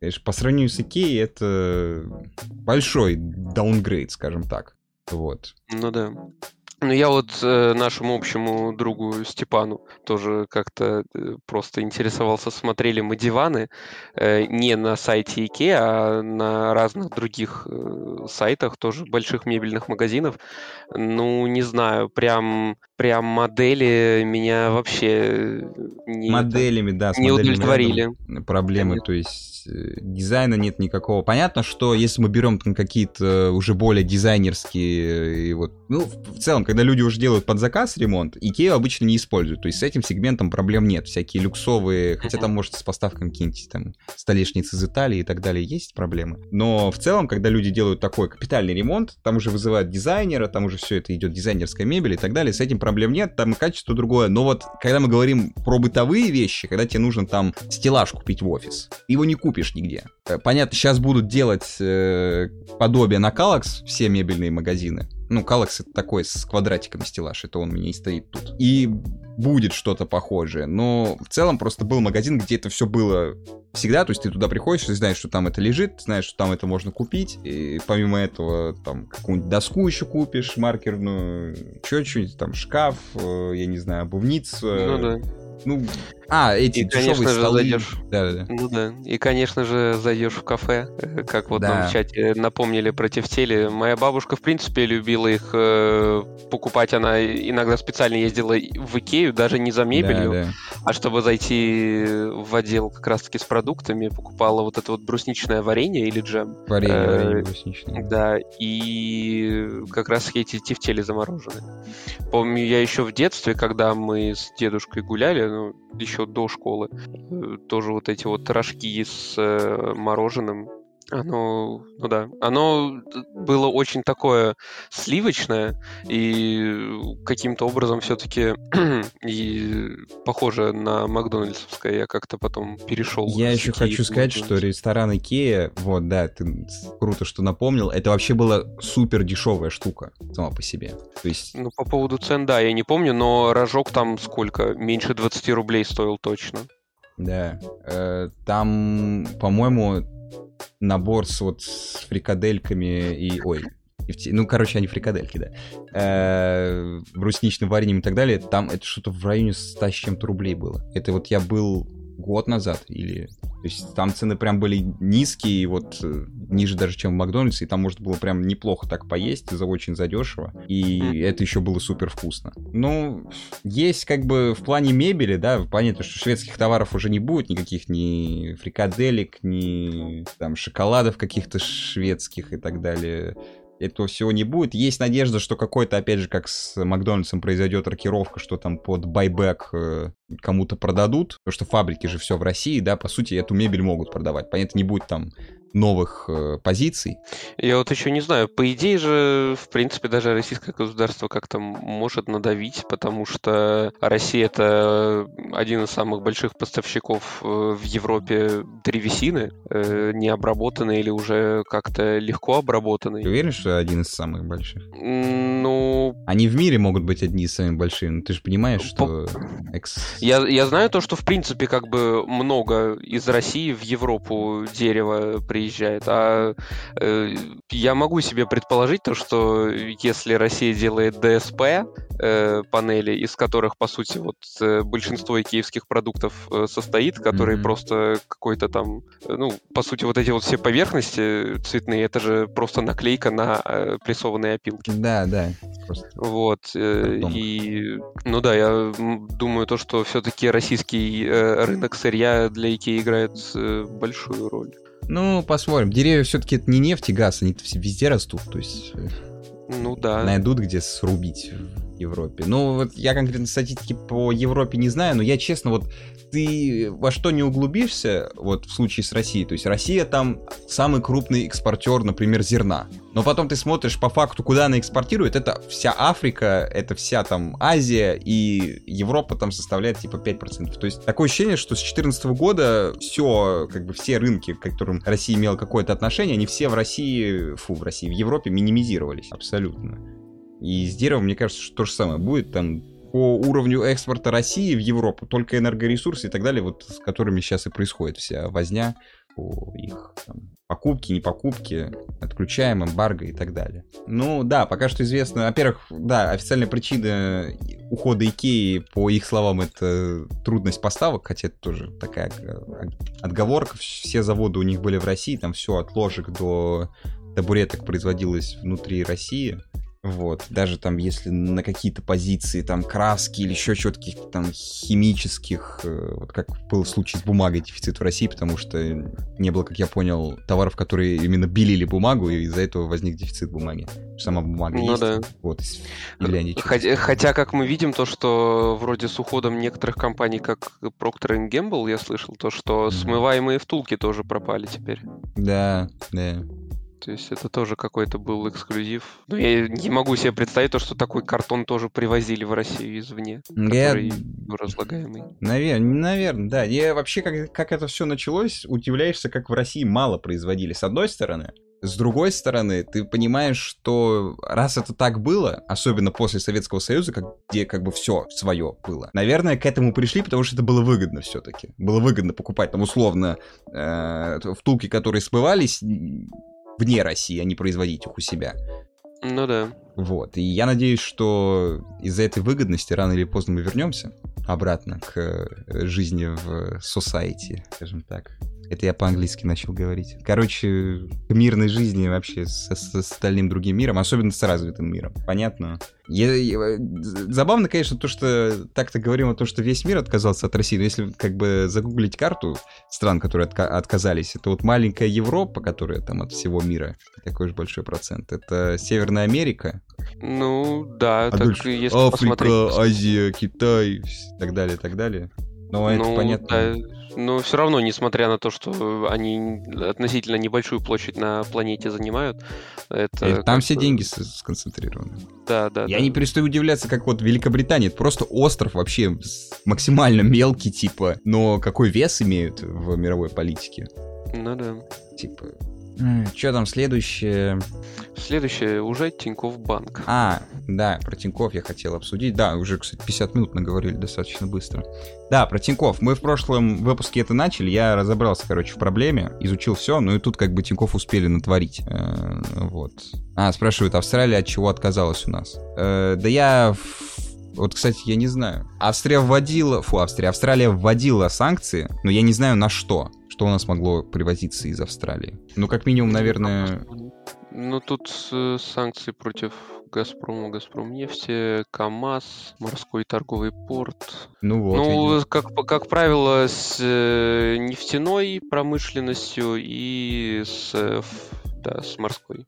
Конечно, по сравнению с Икеей это большой даунгрейд, скажем так. Вот. Ну да. Ну, я вот э, нашему общему другу Степану тоже как-то э, просто интересовался, смотрели мы диваны э, не на сайте IKEA, а на разных других э, сайтах, тоже больших мебельных магазинов. Ну, не знаю, прям, прям модели меня вообще не, Моделями, да, с не удовлетворили. Проблемы, то есть э, дизайна нет никакого. Понятно, что если мы берем там какие-то уже более дизайнерские, и вот, ну, в в целом, когда люди уже делают под заказ ремонт, Икею обычно не используют. То есть с этим сегментом проблем нет. Всякие люксовые, хотя там, может, с поставками какие-нибудь там столешницы из Италии и так далее есть проблемы. Но в целом, когда люди делают такой капитальный ремонт, там уже вызывают дизайнера, там уже все это идет дизайнерская мебель и так далее, с этим проблем нет, там качество другое. Но вот, когда мы говорим про бытовые вещи, когда тебе нужно там стеллаж купить в офис, его не купишь нигде. Э, Понятно, сейчас будут делать э, подобие на Калакс все мебельные магазины. Ну, Калакс это такой с квадратиками стеллаж, это он у меня и стоит тут. И будет что-то похожее. Но в целом просто был магазин, где это все было всегда, то есть ты туда приходишь, ты знаешь, что там это лежит, знаешь, что там это можно купить, и помимо этого там какую-нибудь доску еще купишь, маркерную, что-нибудь, там шкаф, э, я не знаю, обувница. Ну да. Ну, а, эти И, дешевые конечно же, столы. зайдешь. Да-да-да. Ну да. И, конечно же, зайдешь в кафе, э, как вот Да. нам в чате напомнили про тефтели. Моя бабушка, в принципе, любила их э, покупать. Она иногда специально ездила в Икею, даже не за мебелью, Да, да. а чтобы зайти в отдел как раз-таки с продуктами, покупала вот это вот брусничное варенье или джем. Варенье, Э, варенье брусничное. Да, и как раз эти тефтели заморожены. Помню, я еще в детстве, когда мы с дедушкой гуляли, ну, еще до школы, э, тоже вот эти вот рожки с э, мороженым, оно, ну да, оно было очень такое сливочное и каким-то образом все-таки и похоже на Макдональдсовское. Я как-то потом перешел. Я еще Икеи хочу сказать, что ресторан Икея, вот, да, ты круто, что напомнил, это вообще была супер дешевая штука сама по себе. То есть, Ну, по поводу цен, да, я не помню, но рожок там сколько? Меньше 20 рублей стоил точно. да, э, там, по-моему, набор с вот с фрикадельками и, ой, ну, короче, они фрикадельки, да, э, брусничным вареньем и так далее, там это что-то в районе 100 с чем-то рублей было. Это вот я был год назад или... То есть там цены прям были низкие, вот э, ниже даже, чем в Макдональдсе, и там можно было прям неплохо так поесть за очень задешево, и это еще было супер вкусно. Ну, есть как бы в плане мебели, да, понятно, что шведских товаров уже не будет, никаких ни фрикаделек, ни там шоколадов каких-то шведских и так далее этого всего не будет. Есть надежда, что какой-то, опять же, как с Макдональдсом произойдет рокировка, что там под байбек э, кому-то продадут, потому что фабрики же все в России, да, по сути, эту мебель могут продавать. Понятно, не будет там новых э, позиций. Я вот еще не знаю, по идее же, в принципе, даже российское государство как-то может надавить, потому что Россия это один из самых больших поставщиков э, в Европе древесины, э, необработанной или уже как-то легко Ты обработанной. уверен, что один из самых больших? Ну, Они в мире могут быть одни из самых больших, но ты же понимаешь, что... экс- Я, я знаю то, что в принципе как бы много из России в Европу дерева приезжает, а э, я могу себе предположить то, что если Россия делает ДСП э, панели, из которых по сути вот э, большинство киевских продуктов э, состоит, которые Мгм. просто какой-то там, э, ну по сути вот эти вот все поверхности цветные, это же просто наклейка на э, прессованные опилки. Да, да. Просто... Вот, э, и, ну да, я думаю то, что все-таки российский э, рынок сырья для Икеи играет э, большую роль. Ну, посмотрим. Деревья все-таки это не нефть и газ, они везде растут, то есть э, Ну да. найдут, где срубить Европе. Ну, вот я конкретно статистики по Европе не знаю, но я честно, вот ты во что не углубишься, вот в случае с Россией, то есть Россия там самый крупный экспортер, например, зерна. Но потом ты смотришь по факту, куда она экспортирует, это вся Африка, это вся там Азия, и Европа там составляет типа 5%. То есть такое ощущение, что с 2014 года все, как бы все рынки, к которым Россия имела какое-то отношение, они все в России, фу, в России, в Европе минимизировались абсолютно. И с деревом, мне кажется, что то же самое будет. Там по уровню экспорта России в Европу только энергоресурсы и так далее, вот с которыми сейчас и происходит вся возня по их там, покупки, не покупки, отключаем эмбарго и так далее. Ну да, пока что известно, во-первых, да, официальная причина ухода Икеи, по их словам, это трудность поставок, хотя это тоже такая отговорка. Все заводы у них были в России, там все от ложек до табуреток производилось внутри России. Вот, даже там, если на какие-то позиции, там, краски или еще что-то каких-то там химических, э, вот как был случай с бумагой, дефицит в России, потому что не было, как я понял, товаров, которые именно белили бумагу, и из-за этого возник дефицит бумаги. Сама бумага ну, есть. Да. Вот, хотя, хотя, как мы видим, то, что вроде с уходом некоторых компаний, как Procter Gamble, я слышал, то, что mm-hmm. смываемые втулки тоже пропали теперь. Да, да. То есть это тоже какой-то был эксклюзив. Но я не могу себе представить то, что такой картон тоже привозили в Россию извне, я... который разлагаемый. Наверное, наверное, да. Я вообще, как, как это все началось, удивляешься, как в России мало производили. С одной стороны, с другой стороны, ты понимаешь, что раз это так было, особенно после Советского Союза, как, где как бы все свое было, наверное, к этому пришли, потому что это было выгодно все-таки. Было выгодно покупать там условно э, втулки, которые смывались, вне России, а не производить их у себя. Ну да. Вот. И я надеюсь, что из-за этой выгодности рано или поздно мы вернемся обратно к э, жизни в society, скажем так. Это я по-английски начал говорить. Короче, к мирной жизни вообще с, с остальным другим миром, особенно с развитым миром. Понятно? Я, я, забавно, конечно, то, что так-то говорим о том, что весь мир отказался от России, но если как бы загуглить карту стран, которые отка- отказались, это вот маленькая Европа, которая там от всего мира, такой же большой процент. Это Северная Америка. Ну, да, а так дальше если Африка, посмотреть... Азия, Китай, и так далее, и так далее. Но ну, это понятно. Да, но все равно, несмотря на то, что они относительно небольшую площадь на планете занимают, это... И там все деньги сконцентрированы. Да, да. Я да. не перестаю удивляться, как вот Великобритания, это просто остров вообще максимально мелкий, типа, но какой вес имеют в мировой политике. Ну да. Типа, что там следующее? Следующее уже Тиньков Банк. А, да, про Тиньков я хотел обсудить. Да, уже, кстати, 50 минут наговорили достаточно быстро. Да, про Тиньков. Мы в прошлом выпуске это начали. Я разобрался, короче, в проблеме, изучил все, ну и тут как бы Тиньков успели натворить. Э, вот. А, спрашивают, Австралия от чего отказалась у нас? Э, да я вот, кстати, я не знаю. Австрия вводила... Фу, Австрия. Австралия вводила санкции, но я не знаю на что что у нас могло привозиться из Австралии? Ну, как минимум, наверное... Ну, тут э, санкции против Газпрома, Газпром нефти, КАМАЗ, морской торговый порт. Ну вот. Ну, как, как правило, с э, нефтяной промышленностью и с, э, да, с морской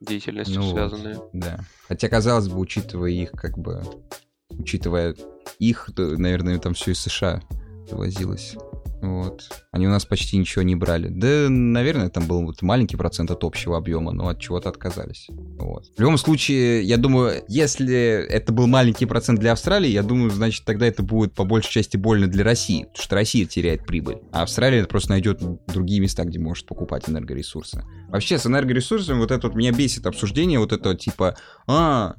деятельностью ну связанные. Вот, да. Хотя, казалось бы, учитывая их, как бы, учитывая их, то, наверное, там все из США довозилось. Вот. Они у нас почти ничего не брали. Да, наверное, там был вот маленький процент от общего объема, но от чего-то отказались. Вот. В любом случае, я думаю, если это был маленький процент для Австралии, я думаю, значит, тогда это будет по большей части больно для России, потому что Россия теряет прибыль. А Австралия просто найдет другие места, где может покупать энергоресурсы. Вообще, с энергоресурсами вот это вот меня бесит обсуждение вот этого типа, а,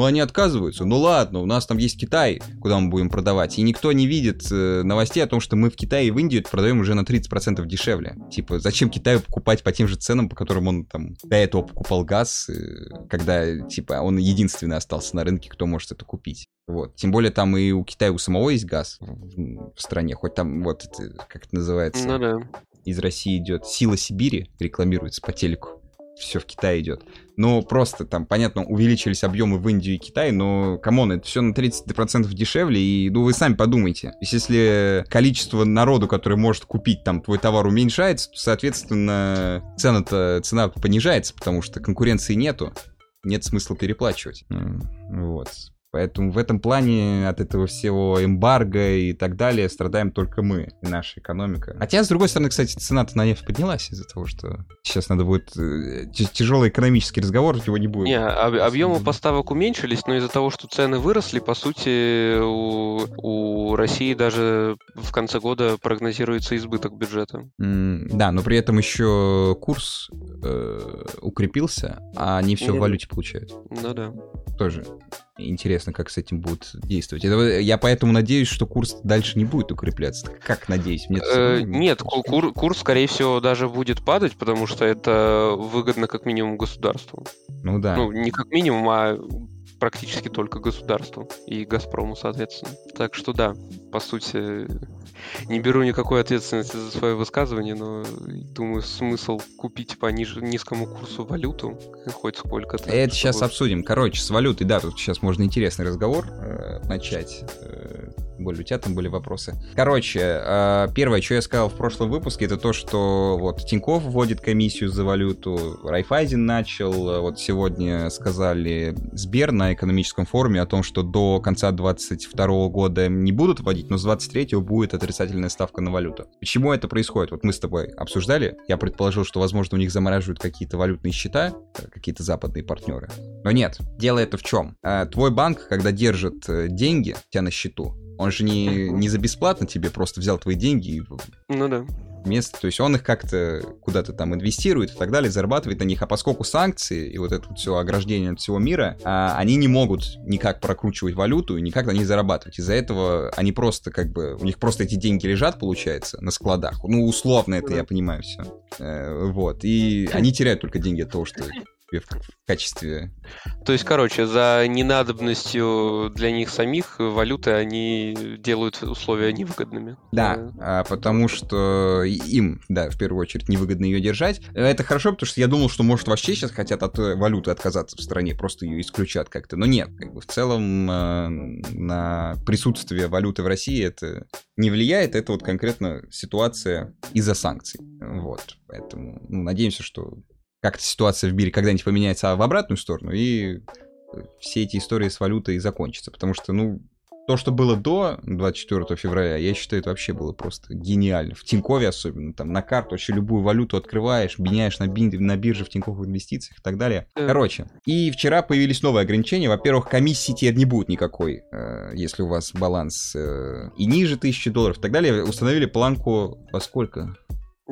ну, они отказываются. Ну ладно, у нас там есть Китай, куда мы будем продавать. И никто не видит э, новостей о том, что мы в Китае и в Индию продаем уже на 30% дешевле. Типа, зачем Китаю покупать по тем же ценам, по которым он там до этого покупал газ, э, когда, типа, он единственный остался на рынке, кто может это купить. Вот. Тем более там и у Китая у самого есть газ в, в стране, хоть там вот, это, как это называется, ну, да. из России идет «Сила Сибири», рекламируется по телеку все в Китай идет. Ну, просто там, понятно, увеличились объемы в Индию и Китай, но, come on, это все на 30% дешевле, и, ну, вы сами подумайте. Если количество народу, который может купить там твой товар уменьшается, то, соответственно, цена-то, цена понижается, потому что конкуренции нету. Нет смысла переплачивать. Вот. Поэтому в этом плане от этого всего эмбарго и так далее страдаем только мы и наша экономика. Хотя, с другой стороны, кстати, цена-то на нефть поднялась из-за того, что сейчас надо будет э, тяжелый экономический разговор, его не будет. Не, об, объемы поставок уменьшились, но из-за того, что цены выросли, по сути, у, у России даже в конце года прогнозируется избыток бюджета. Mm, да, но при этом еще курс э, укрепился, а они все mm. в валюте получают. Ну да. Тоже Интересно, как с этим будут действовать. Это, я поэтому надеюсь, что курс дальше не будет укрепляться. Как надеюсь? Мне э, нет, кур, курс, скорее всего, даже будет падать, потому что это выгодно как минимум государству. Ну да. Ну, не как минимум, а практически только государству и Газпрому, соответственно. Так что да, по сути, не беру никакой ответственности за свое высказывание, но думаю, смысл купить по ниж- низкому курсу валюту хоть сколько-то. Это сейчас обсудим. Короче, с валютой, да, тут сейчас можно интересный разговор э, начать. Э, более у тебя там были вопросы. Короче, э, первое, что я сказал в прошлом выпуске, это то, что вот Тиньков вводит комиссию за валюту, Райфайзен начал, э, вот сегодня сказали Сбер на экономическом форуме о том, что до конца 2022 года не будут вводить, но с 23 будет отрицательная ставка на валюту. Почему это происходит? Вот мы с тобой обсуждали, я предположил, что, возможно, у них замораживают какие-то валютные счета, э, какие-то западные партнеры. Но нет, дело это в чем? Твой банк, когда держит деньги у тебя на счету, он же не, не за бесплатно тебе просто взял твои деньги и... Ну да. Место, то есть он их как-то куда-то там инвестирует и так далее, зарабатывает на них. А поскольку санкции и вот это вот все ограждение от всего мира, а, они не могут никак прокручивать валюту и никак на ней зарабатывать. Из-за этого они просто как бы, у них просто эти деньги лежат, получается, на складах. Ну, условно это, да. я понимаю все. Э, вот. И они теряют только деньги от того, что в, в качестве... То есть, короче, за ненадобностью для них самих валюты они делают условия невыгодными. Да, а, потому что им, да, в первую очередь, невыгодно ее держать. Это хорошо, потому что я думал, что, может, вообще сейчас хотят от валюты отказаться в стране, просто ее исключат как-то. Но нет, как бы в целом э, на присутствие валюты в России это не влияет. Это вот конкретно ситуация из-за санкций. Вот, поэтому ну, надеемся, что как-то ситуация в мире когда-нибудь поменяется в обратную сторону, и все эти истории с валютой закончатся. Потому что, ну, то, что было до 24 февраля, я считаю, это вообще было просто гениально. В Тинькове особенно, там, на карту вообще любую валюту открываешь, меняешь на, би- на бирже в Тиньковых инвестициях и так далее. Короче, и вчера появились новые ограничения. Во-первых, комиссии теперь не будет никакой, э, если у вас баланс э, и ниже 1000 долларов и так далее. Установили планку во сколько?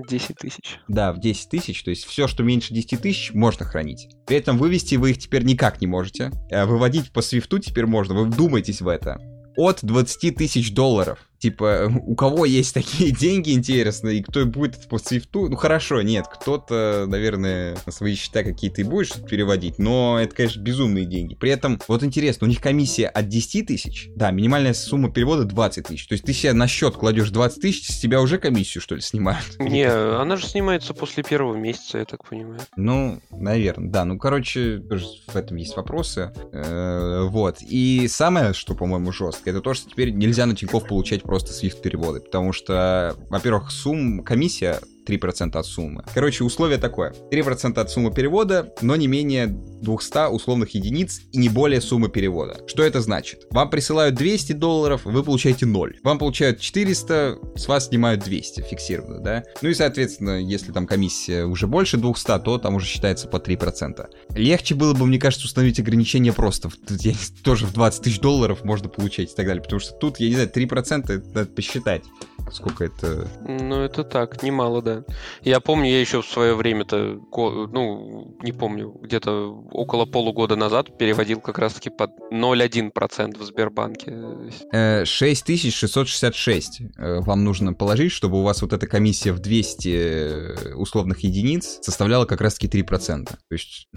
10 тысяч. Да, в 10 тысяч, то есть все, что меньше 10 тысяч, можно хранить. При этом вывести вы их теперь никак не можете. А выводить по свифту теперь можно, вы вдумайтесь в это. От 20 тысяч долларов. Типа, у кого есть такие деньги, интересно, и кто будет по свифту? Ну, хорошо, нет, кто-то, наверное, на свои счета какие-то и будешь переводить, но это, конечно, безумные деньги. При этом, вот интересно, у них комиссия от 10 тысяч, да, минимальная сумма перевода 20 тысяч. То есть ты себе на счет кладешь 20 тысяч, с тебя уже комиссию, что ли, снимают? Не, она же снимается после первого месяца, я так понимаю. Ну, наверное, да. Ну, короче, в этом есть вопросы. Э, вот. И самое, что, по-моему, жестко, это то, что теперь нельзя на Тинькофф получать просто SWIFT переводы, потому что, во-первых, сумм, комиссия 3% от суммы. Короче, условие такое. 3% от суммы перевода, но не менее 200 условных единиц и не более суммы перевода. Что это значит? Вам присылают 200 долларов, вы получаете 0. Вам получают 400, с вас снимают 200 фиксированно, да? Ну и, соответственно, если там комиссия уже больше 200, то там уже считается по 3%. Легче было бы, мне кажется, установить ограничение просто. Тоже в 20 тысяч долларов можно получать и так далее. Потому что тут, я не знаю, 3% это надо посчитать сколько это... Ну, это так, немало, да. Я помню, я еще в свое время-то, ну, не помню, где-то около полугода назад переводил как раз-таки под 0,1% в Сбербанке. 6666 э, вам нужно положить, чтобы у вас вот эта комиссия в 200 э, условных единиц составляла как раз-таки 3%. То есть...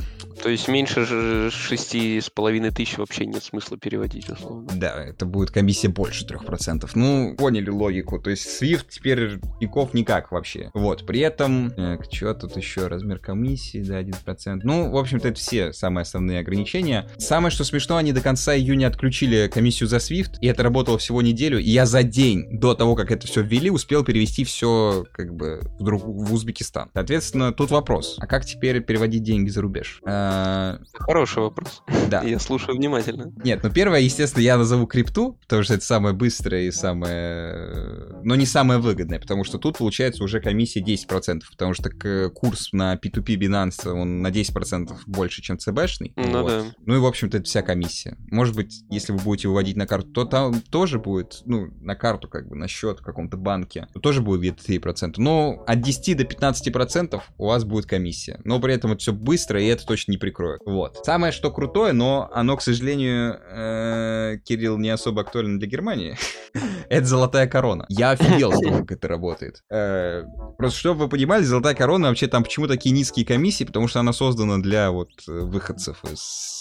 То есть меньше 6,5 тысяч вообще нет смысла переводить, условно. Да, это будет комиссия больше 3%. Ну, поняли логику. То есть Swift теперь Тинькофф никак вообще. Вот, при этом, э, что тут еще, размер комиссии, да, 1%. Ну, в общем-то, это все самые основные ограничения. Самое, что смешно, они до конца июня отключили комиссию за Swift, и это работало всего неделю, и я за день до того, как это все ввели, успел перевести все, как бы, в, друг, в Узбекистан. Соответственно, тут вопрос, а как теперь переводить деньги за рубеж? А... Хороший вопрос. Да. Я слушаю внимательно. Нет, ну первое, естественно, я назову крипту, потому что это самое быстрое и самое но не самое выгодное, потому что тут получается уже комиссия 10%, потому что курс на P2P Binance, он на 10% больше, чем ЦБшный. Ну, вот. да. ну и, в общем-то, это вся комиссия. Может быть, если вы будете выводить на карту, то там тоже будет, ну, на карту, как бы, на счет в каком-то банке, то тоже будет где-то 3%. Но от 10 до 15% у вас будет комиссия. Но при этом это все быстро, и это точно не прикроют. Вот. Самое, что крутое, но оно, к сожалению, э, Кирилл, не особо актуально для Германии. Это золотая корона. Я офигел, как это работает. Э, просто, чтобы вы понимали, золотая корона вообще там почему такие низкие комиссии, потому что она создана для вот выходцев из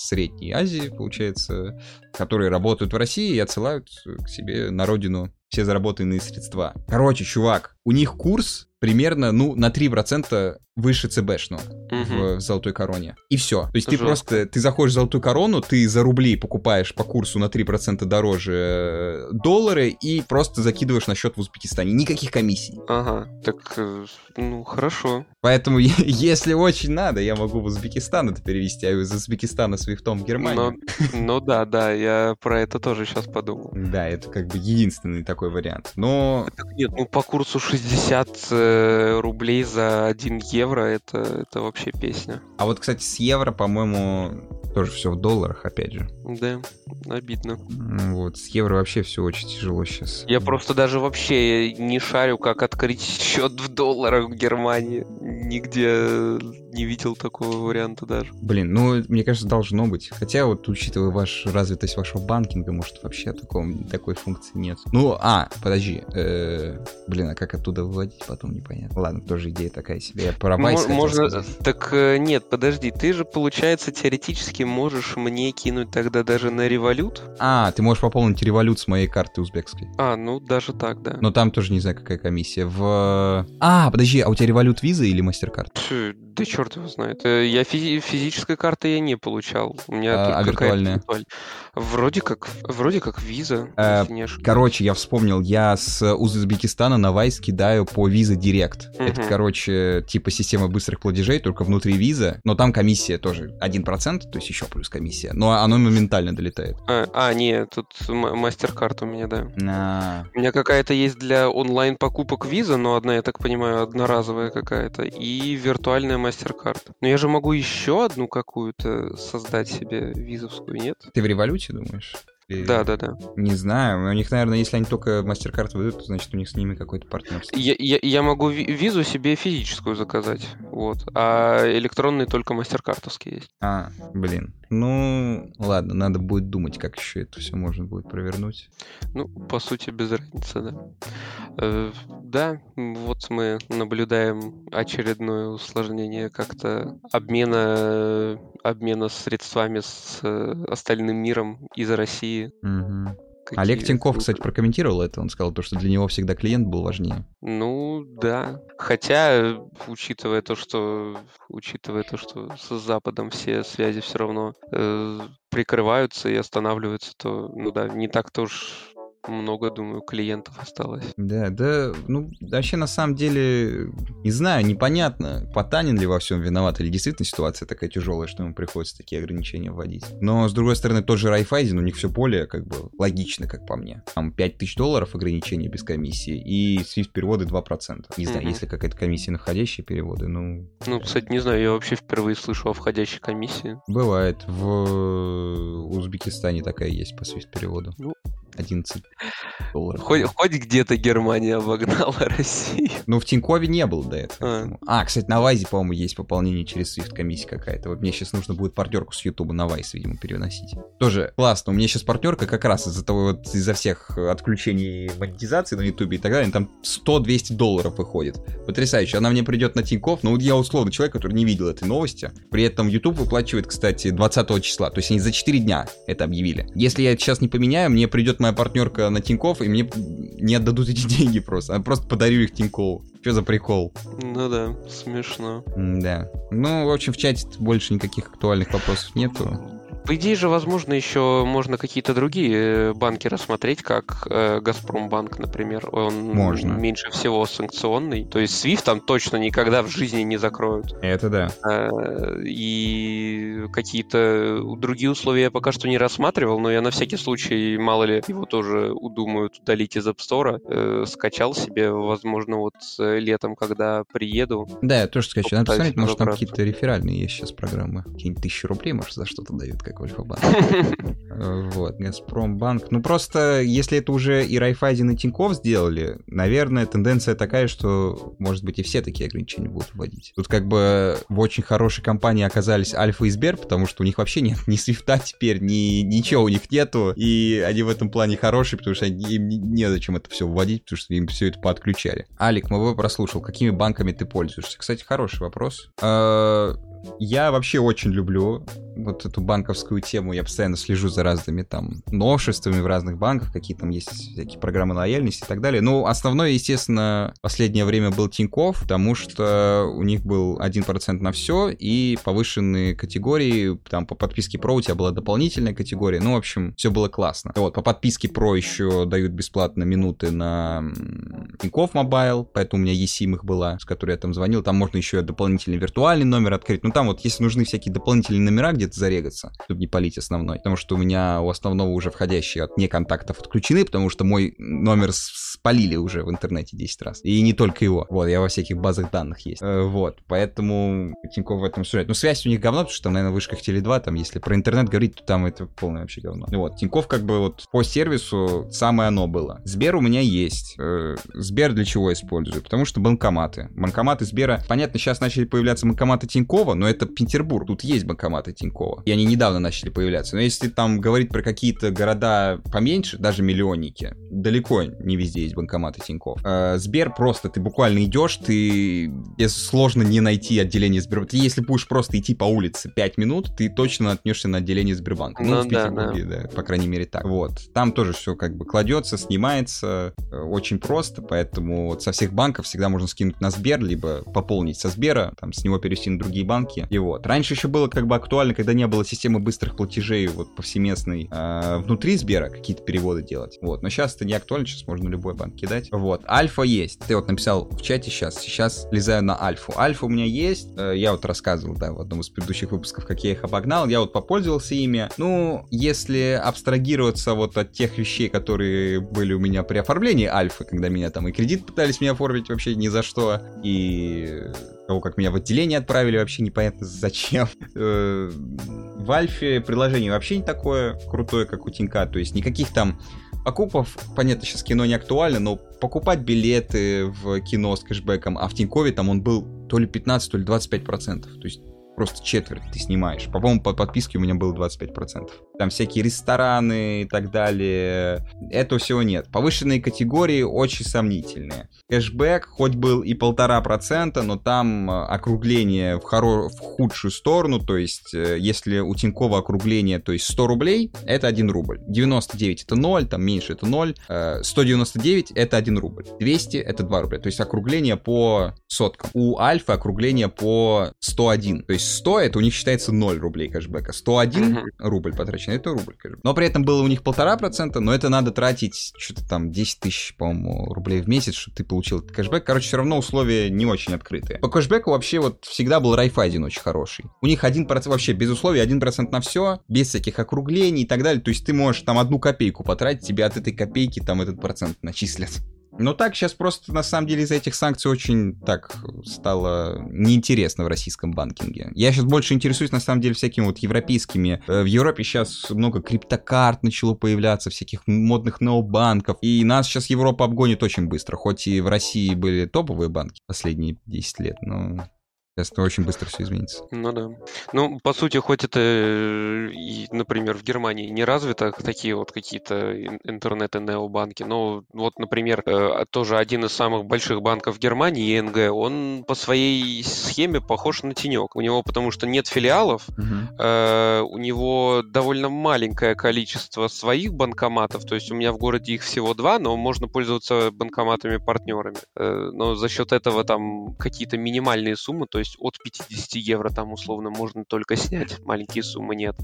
Средней Азии, получается, которые работают в России и отсылают к себе на родину все заработанные средства. Короче, чувак, у них курс примерно, ну, на 3% выше ЦБшного угу. в золотой короне. И все. То есть Жестко. ты просто, ты заходишь в золотую корону, ты за рубли покупаешь по курсу на 3% дороже э, доллары и просто закидываешь на счет в Узбекистане. Никаких комиссий. Ага, так, э, ну, хорошо. Поэтому, если очень надо, я могу в Узбекистан это перевести, а из Узбекистана свифтом в Германию. Ну, ну да, да, я про это тоже сейчас подумал. Да, это как бы единственный такой вариант. Но... Нет, ну по курсу 60 э, рублей за 1 евро это, это вообще песня. А вот, кстати, с евро, по-моему, тоже все в долларах, опять же. Да, обидно. Вот, с евро вообще все очень тяжело сейчас. Я просто даже вообще не шарю, как открыть счет в долларах в Германии. Нигде не видел такого варианта даже. Блин, ну, мне кажется, должно быть. Хотя вот, учитывая ваш, развитость вашего банкинга, может, вообще таком, такой функции нет. Ну, а, подожди. Э, блин, а как оттуда выводить потом, непонятно. Ладно, тоже идея такая себе. Я про Можно... Так э, нет, подожди, ты же, получается, теоретически можешь мне кинуть тогда даже на револют. А, ты можешь пополнить револют с моей карты узбекской. А, ну даже так, да. Но там тоже не знаю, какая комиссия. В... А, подожди, а у тебя револют виза или мастер-карт? Да черт его знает. Э, я физи- физической карты я не получал. У меня а, а виртуальная? Вроде как, вроде как виза. Э, короче, я вспомнил, я с Узбекистана на Вайс кидаю по виза Директ. Угу. Это, короче, типа система быстрых платежей, только внутри виза, но там комиссия тоже 1%, то есть еще плюс комиссия. Но оно моментально долетает. А, а нет, тут мастер-карт у меня, да. А. У меня какая-то есть для онлайн-покупок виза, но одна, я так понимаю, одноразовая какая-то, и виртуальная MasterCard. Но я же могу еще одну какую-то создать себе визовскую, нет? Ты в революте думаешь? Да, да, да. Не знаю. У них, наверное, если они только MasterCard выдают, то значит у них с ними какой-то партнерство. Я, я, я могу визу себе физическую заказать, вот. А электронные только MasterCardовские есть. А, блин. Ну, ладно, надо будет думать, как еще это все можно будет провернуть. Ну, по сути, без разницы, да. Э, да, вот мы наблюдаем очередное усложнение как-то обмена, обмена средствами с э, остальным миром из России Угу. Олег Тиньков, кстати, прокомментировал это. Он сказал, то, что для него всегда клиент был важнее. Ну, да. Хотя, учитывая то, что учитывая то, что с Западом все связи все равно э, прикрываются и останавливаются, то, ну да, не так-то уж много, думаю, клиентов осталось. Да, да, ну, вообще, на самом деле, не знаю, непонятно, Потанин ли во всем виноват, или действительно ситуация такая тяжелая, что ему приходится такие ограничения вводить. Но, с другой стороны, тот же Райфайзен, у них все более, как бы, логично, как по мне. Там 5000 долларов ограничения без комиссии, и Swift переводы 2%. Не знаю, mm-hmm. если какая-то комиссия на входящие переводы, ну... Ну, кстати, не знаю, я вообще впервые слышу о входящей комиссии. Бывает, в Узбекистане такая есть по Swift переводу. Ну, 11 долларов. Хоть, хоть где-то Германия обогнала Россию. Ну, в Тинькове не было до этого. А, а кстати, на Вайзе, по-моему, есть пополнение через Swift комиссия какая-то. Вот мне сейчас нужно будет партнерку с Ютуба на Вайс, видимо, переносить. Тоже классно. У меня сейчас партнерка как раз из-за того, вот из-за всех отключений монетизации на Ютубе и так далее, там 100-200 долларов выходит. Потрясающе. Она мне придет на Тиньков, но вот я условно человек, который не видел этой новости. При этом YouTube выплачивает, кстати, 20 числа. То есть они за 4 дня это объявили. Если я это сейчас не поменяю, мне придет моя партнерка на Тиньков, и мне не отдадут эти деньги просто. А просто подарю их Тинькову. Что за прикол? Ну да, смешно. Да. Ну, в общем, в чате больше никаких актуальных вопросов нету. По идее же, возможно, еще можно какие-то другие э, банки рассмотреть, как э, Газпромбанк, например. Он можно. меньше всего санкционный. То есть SWIFT там точно никогда в жизни не закроют. Это да. Э, и какие-то другие условия я пока что не рассматривал, но я на всякий случай, мало ли, его тоже удумают удалить из App Store. Скачал себе, возможно, вот летом, когда приеду. Да, я тоже скачал. Надо посмотреть, может, там какие-то реферальные есть сейчас программы. Какие-нибудь тысячи рублей, может, за что-то дают, как Альфа-банк. Вот, Газпромбанк. Ну просто, если это уже и Райфайзен, и Тинькофф сделали, наверное, тенденция такая, что, может быть, и все такие ограничения будут вводить. Тут как бы в очень хорошей компании оказались Альфа и Сбер, потому что у них вообще нет ни свифта теперь, ни ничего у них нету, и они в этом плане хорошие, потому что им незачем это все вводить, потому что им все это подключали. Алик, мы бы прослушал, какими банками ты пользуешься? Кстати, хороший вопрос. А, я вообще очень люблю вот эту банковскую тему. Я постоянно слежу за разными там новшествами в разных банках, какие там есть всякие программы лояльности и так далее. Ну, основное, естественно, последнее время был Тинькофф, потому что у них был 1% на все и повышенные категории. Там по подписке Pro у тебя была дополнительная категория. Ну, в общем, все было классно. Вот, по подписке Pro еще дают бесплатно минуты на Тинькофф Мобайл, поэтому у меня eSIM их была, с которой я там звонил. Там можно еще дополнительный виртуальный номер открыть. Ну, там вот, если нужны всякие дополнительные номера, где-то зарегаться, чтобы не палить основной. Потому что у меня у основного уже входящие от неконтактов отключены, потому что мой номер спалили уже в интернете 10 раз. И не только его. Вот, я во всяких базах данных есть. Э, вот, поэтому Тинькофф в этом сюжет. Ну, связь у них говно, потому что там, наверное, в вышках Теле2, там, если про интернет говорить, то там это полное вообще говно. Вот, Тинькофф как бы вот по сервису самое оно было. Сбер у меня есть. Э, Сбер для чего использую? Потому что банкоматы. Банкоматы Сбера, понятно, сейчас начали появляться банкоматы Тинькова, но это Петербург. Тут есть банкоматы Тинькова. И они недавно начали появляться. Но если там говорить про какие-то города поменьше, даже миллионники, далеко не везде есть банкоматы Тиньков. Э, Сбер просто, ты буквально идешь, ты... Сложно не найти отделение Сбербанка. Если будешь просто идти по улице 5 минут, ты точно наткнешься на отделение Сбербанка. Ну, ну в Петербурге, да, да. да, по крайней мере так. Вот. Там тоже все как бы кладется, снимается, э, очень просто, поэтому вот со всех банков всегда можно скинуть на Сбер, либо пополнить со Сбера, там с него перевести на другие банки. И вот. Раньше еще было как бы актуально, когда не было системы быстрых платежей вот повсеместной э, внутри Сбера какие-то переводы делать. Вот. Но сейчас это не актуально, сейчас можно любой банк кидать. Вот. Альфа есть. Ты вот написал в чате сейчас. Сейчас лезаю на альфу. Альфа у меня есть. Э, я вот рассказывал, да, в одном из предыдущих выпусков, как я их обогнал. Я вот попользовался ими. Ну, если абстрагироваться вот от тех вещей, которые были у меня при оформлении альфы, когда меня там и кредит пытались мне оформить вообще ни за что, и того, как меня в отделение отправили, вообще непонятно зачем. Э, в Альфе приложение вообще не такое крутое, как у Тинька, то есть никаких там покупов, понятно, сейчас кино не актуально, но покупать билеты в кино с кэшбэком, а в Тинькове там он был то ли 15, то ли 25 процентов. То есть просто четверть ты снимаешь. По-моему, по подписке у меня было 25%. Там всякие рестораны и так далее. Этого всего нет. Повышенные категории очень сомнительные. Кэшбэк хоть был и полтора процента, но там э, округление в, хоро... в худшую сторону. То есть, э, если у Тинькова округление, то есть 100 рублей, это 1 рубль. 99 это 0, там меньше это 0. 199 э, это 1 рубль. 200 это 2 рубля. То есть округление по соткам. У Альфа округление по 101. То есть 100 это у них считается 0 рублей кэшбэка. 101 uh-huh. рубль потрачен, это рубль кэшбэка. Но при этом было у них полтора процента, но это надо тратить что-то там 10 тысяч, по-моему, рублей в месяц, чтобы ты получил этот кэшбэк. Короче, все равно условия не очень открытые. По кэшбэку вообще вот всегда был Райфайзен очень хороший. У них 1% вообще без условий, 1% на все, без всяких округлений и так далее. То есть ты можешь там одну копейку потратить, тебе от этой копейки там этот процент начислят. Ну так, сейчас просто на самом деле из-за этих санкций очень так стало неинтересно в российском банкинге. Я сейчас больше интересуюсь на самом деле всякими вот европейскими. Э, в Европе сейчас много криптокарт начало появляться, всяких модных необанков. И нас сейчас Европа обгонит очень быстро. Хоть и в России были топовые банки последние 10 лет, но Сейчас очень быстро все изменится. Ну да. Ну, по сути, хоть это, э, например, в Германии не развито такие вот какие-то интернет-необанки, но вот, например, э, тоже один из самых больших банков Германии, ИНГ, он по своей схеме похож на Тенек. У него потому что нет филиалов, угу. э, у него довольно маленькое количество своих банкоматов, то есть у меня в городе их всего два, но можно пользоваться банкоматами-партнерами. Э, но за счет этого там какие-то минимальные суммы, то есть от 50 евро там условно можно только снять, маленькие суммы нет,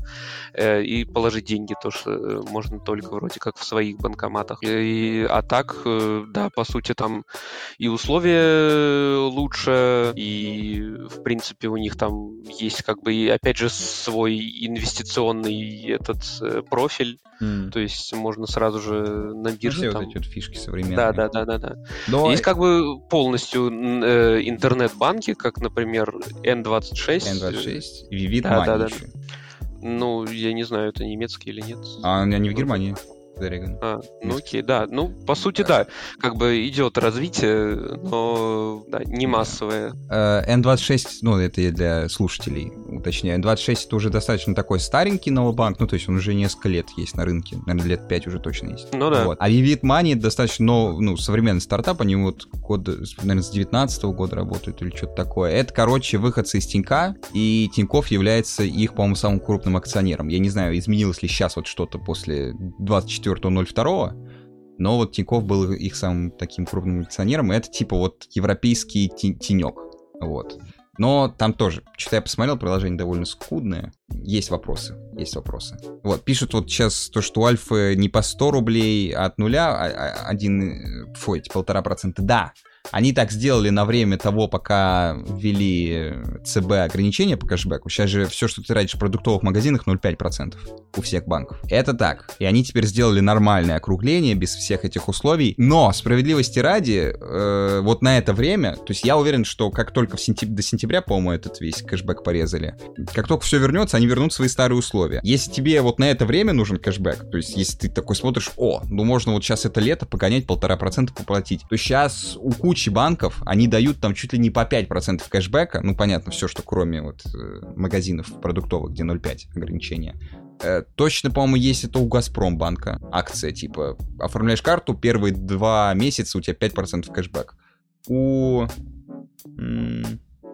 э, и положить деньги тоже э, можно только вроде как в своих банкоматах. И, а так, э, да, по сути там и условия лучше, и в принципе у них там есть как бы опять же свой инвестиционный этот профиль, Mm. То есть можно сразу же на бирже там... вот эти вот фишки современные. Да, да, да, да, да. Но... Есть как бы полностью э, интернет-банки, как, например, N26. N26, Vivid да, да, да. Ну, я не знаю, это немецкий или нет. А они в Германии. Зареган. А, ну окей, да. Ну, по сути, да. Как бы идет развитие, но да, не массовое. N26, э, ну, это я для слушателей уточняю. N26 это уже достаточно такой старенький новобанк, ну, то есть он уже несколько лет есть на рынке. Наверное, лет 5 уже точно есть. Ну да. Вот. А Vivid Money достаточно, ну, ну, современный стартап, они вот год, наверное, с 19 -го года работают или что-то такое. Это, короче, выходцы из Тинька, и Тиньков является их, по-моему, самым крупным акционером. Я не знаю, изменилось ли сейчас вот что-то после 24 24.02, но вот Тиньков был их самым таким крупным акционером, и это типа вот европейский тенек, вот. Но там тоже, что-то я посмотрел, приложение довольно скудное. Есть вопросы, есть вопросы. Вот, пишут вот сейчас то, что у Альфы не по 100 рублей, от нуля, а, а, один, фу, эти полтора процента. Да, они так сделали на время того, пока ввели ЦБ ограничения по кэшбэку. Сейчас же все, что ты тратишь в продуктовых магазинах, 0,5% у всех банков. Это так. И они теперь сделали нормальное округление без всех этих условий. Но, справедливости ради, э, вот на это время, то есть я уверен, что как только в сентяб... до сентября, по-моему, этот весь кэшбэк порезали, как только все вернется, они вернут свои старые условия. Если тебе вот на это время нужен кэшбэк, то есть если ты такой смотришь, о, ну можно вот сейчас это лето погонять, полтора процента поплатить, то сейчас у кучи кучи банков, они дают там чуть ли не по 5% кэшбэка, ну, понятно, все, что кроме вот э, магазинов продуктовых, где 0,5 ограничения. Э, точно, по-моему, есть это у Газпромбанка акция, типа, оформляешь карту, первые два месяца у тебя 5% кэшбэк. У...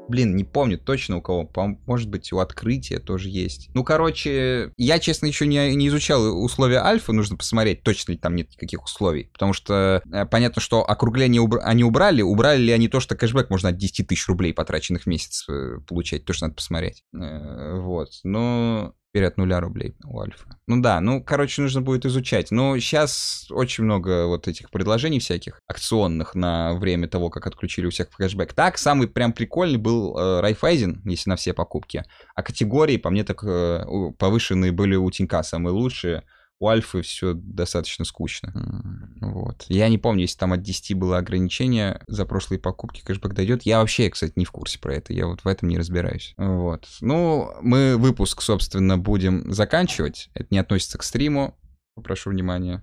Блин, не помню точно у кого. Может быть, у открытия тоже есть. Ну, короче, я, честно, еще не, не изучал условия альфа. Нужно посмотреть, точно ли там нет никаких условий. Потому что э, понятно, что округление убр... они убрали. Убрали ли они то, что кэшбэк можно от 10 тысяч рублей, потраченных в месяц, э, получать. Тоже надо посмотреть. Э, вот. Но теперь от нуля рублей у Альфа. Ну да, ну, короче, нужно будет изучать. Но сейчас очень много вот этих предложений всяких акционных на время того, как отключили у всех кэшбэк. Так, самый прям прикольный был э, Райфайзен, если на все покупки. А категории, по мне, так э, повышенные были у Тинька самые лучшие у Альфы все достаточно скучно. Вот. Я не помню, если там от 10 было ограничение за прошлые покупки, кэшбэк дойдет. Я вообще, кстати, не в курсе про это. Я вот в этом не разбираюсь. Вот. Ну, мы выпуск, собственно, будем заканчивать. Это не относится к стриму. Попрошу внимания.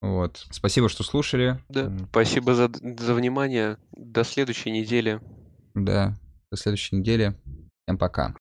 Вот. Спасибо, что слушали. Да, спасибо за, за внимание. До следующей недели. Да, до следующей недели. Всем пока.